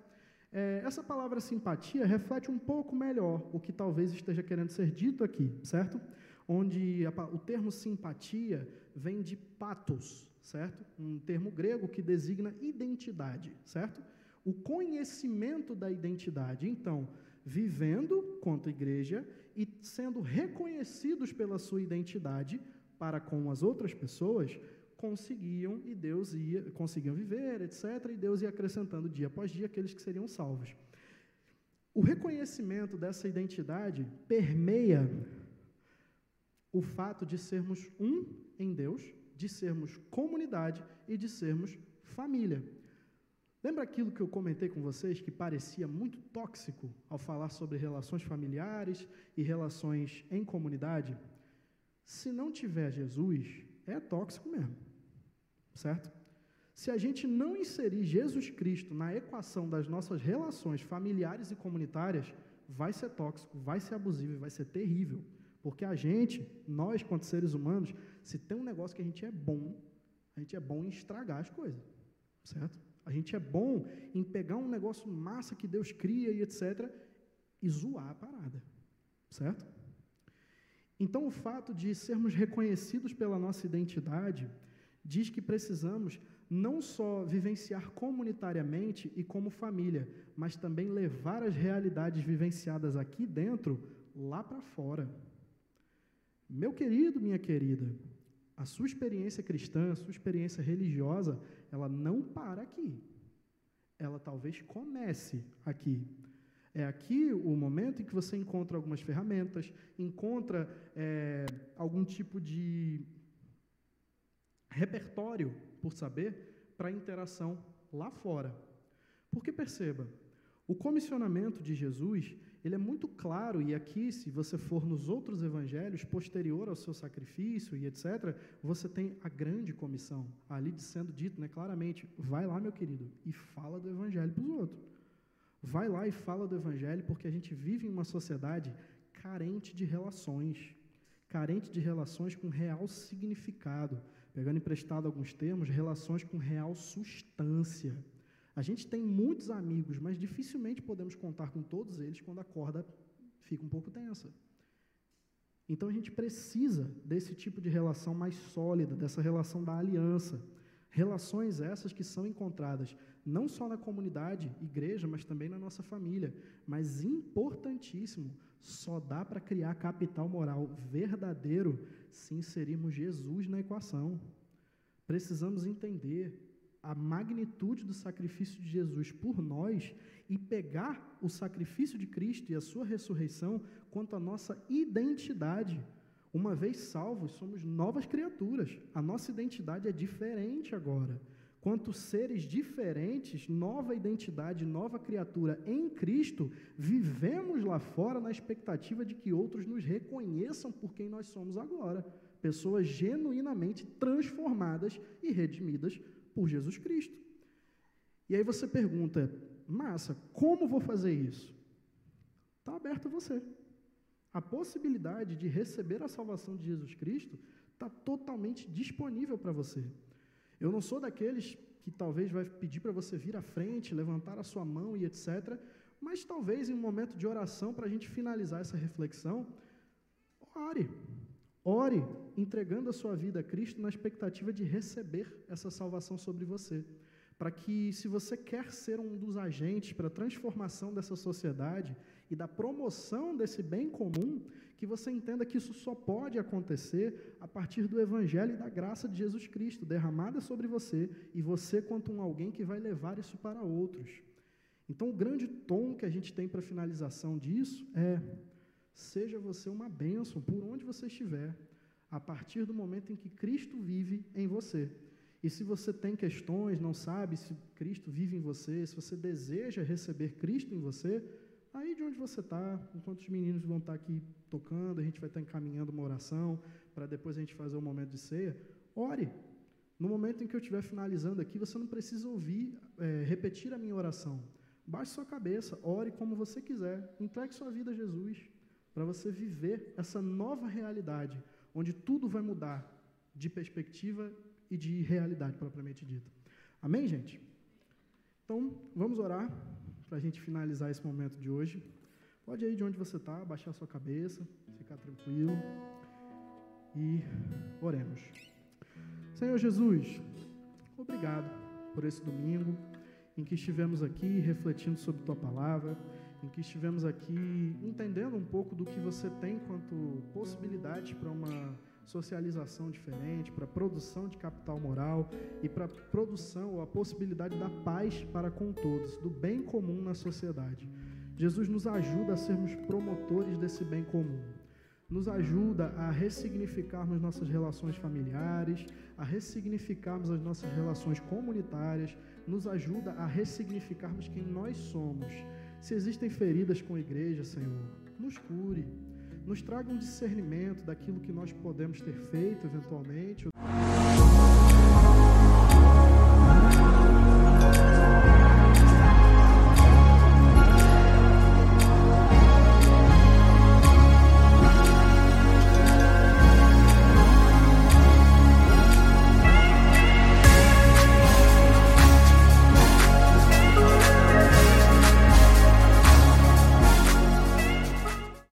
É, essa palavra simpatia reflete um pouco melhor o que talvez esteja querendo ser dito aqui, certo? Onde a, o termo simpatia vem de patos, certo? Um termo grego que designa identidade, certo? O conhecimento da identidade. Então, vivendo quanto igreja e sendo reconhecidos pela sua identidade para com as outras pessoas, conseguiam e Deus ia conseguiam viver, etc. E Deus ia acrescentando dia após dia aqueles que seriam salvos. O reconhecimento dessa identidade permeia o fato de sermos um em Deus, de sermos comunidade e de sermos família. Lembra aquilo que eu comentei com vocês que parecia muito tóxico ao falar sobre relações familiares e relações em comunidade? Se não tiver Jesus, é tóxico mesmo certo? Se a gente não inserir Jesus Cristo na equação das nossas relações familiares e comunitárias, vai ser tóxico, vai ser abusivo e vai ser terrível. Porque a gente, nós, quanto seres humanos, se tem um negócio que a gente é bom, a gente é bom em estragar as coisas, certo? A gente é bom em pegar um negócio massa que Deus cria e etc. e zoar a parada, certo? Então, o fato de sermos reconhecidos pela nossa identidade diz que precisamos não só vivenciar comunitariamente e como família, mas também levar as realidades vivenciadas aqui dentro lá para fora. Meu querido, minha querida, a sua experiência cristã, a sua experiência religiosa, ela não para aqui. Ela talvez comece aqui. É aqui o momento em que você encontra algumas ferramentas, encontra é, algum tipo de repertório, por saber, para interação lá fora. Porque perceba, o comissionamento de Jesus, ele é muito claro, e aqui, se você for nos outros evangelhos, posterior ao seu sacrifício e etc., você tem a grande comissão, ali sendo dito né, claramente: vai lá, meu querido, e fala do evangelho para os outros. Vai lá e fala do evangelho, porque a gente vive em uma sociedade carente de relações, carente de relações com real significado pegando emprestado alguns termos, relações com real substância. A gente tem muitos amigos, mas dificilmente podemos contar com todos eles quando a corda fica um pouco tensa. Então a gente precisa desse tipo de relação mais sólida, dessa relação da aliança. Relações essas que são encontradas não só na comunidade, igreja, mas também na nossa família. Mas importantíssimo, só dá para criar capital moral verdadeiro se inserirmos Jesus na equação. Precisamos entender a magnitude do sacrifício de Jesus por nós e pegar o sacrifício de Cristo e a sua ressurreição quanto à nossa identidade. Uma vez salvos, somos novas criaturas. A nossa identidade é diferente agora. Quanto seres diferentes, nova identidade, nova criatura em Cristo, vivemos lá fora na expectativa de que outros nos reconheçam por quem nós somos agora. Pessoas genuinamente transformadas e redimidas por Jesus Cristo. E aí você pergunta, massa, como vou fazer isso? Está aberto a você. A possibilidade de receber a salvação de Jesus Cristo está totalmente disponível para você. Eu não sou daqueles que talvez vai pedir para você vir à frente, levantar a sua mão e etc. Mas talvez em um momento de oração, para a gente finalizar essa reflexão, ore. Ore entregando a sua vida a Cristo na expectativa de receber essa salvação sobre você. para que, se você quer ser um dos agentes para a transformação dessa sociedade e da promoção desse bem comum, que você entenda que isso só pode acontecer a partir do Evangelho e da graça de Jesus Cristo derramada sobre você e você, quanto um alguém que vai levar isso para outros. Então, o grande tom que a gente tem para finalização disso é: seja você uma bênção por onde você estiver, a partir do momento em que Cristo vive em você. E se você tem questões, não sabe se Cristo vive em você, se você deseja receber Cristo em você, aí de onde você está, enquanto os meninos vão estar tá aqui tocando, a gente vai estar tá encaminhando uma oração para depois a gente fazer um momento de ceia, ore. No momento em que eu estiver finalizando aqui, você não precisa ouvir, é, repetir a minha oração. Baixe sua cabeça, ore como você quiser, entregue sua vida a Jesus, para você viver essa nova realidade, onde tudo vai mudar de perspectiva e de realidade propriamente dita. Amém, gente? Então, vamos orar para a gente finalizar esse momento de hoje. Pode ir de onde você está, baixar sua cabeça, ficar tranquilo e oremos. Senhor Jesus, obrigado por esse domingo em que estivemos aqui refletindo sobre tua palavra, em que estivemos aqui entendendo um pouco do que você tem quanto possibilidades para uma socialização diferente, para produção de capital moral e para produção ou a possibilidade da paz para com todos, do bem comum na sociedade. Jesus nos ajuda a sermos promotores desse bem comum. Nos ajuda a ressignificarmos nossas relações familiares, a ressignificarmos as nossas relações comunitárias, nos ajuda a ressignificarmos quem nós somos. Se existem feridas com a igreja, Senhor, nos cure nos traga um discernimento daquilo que nós podemos ter feito eventualmente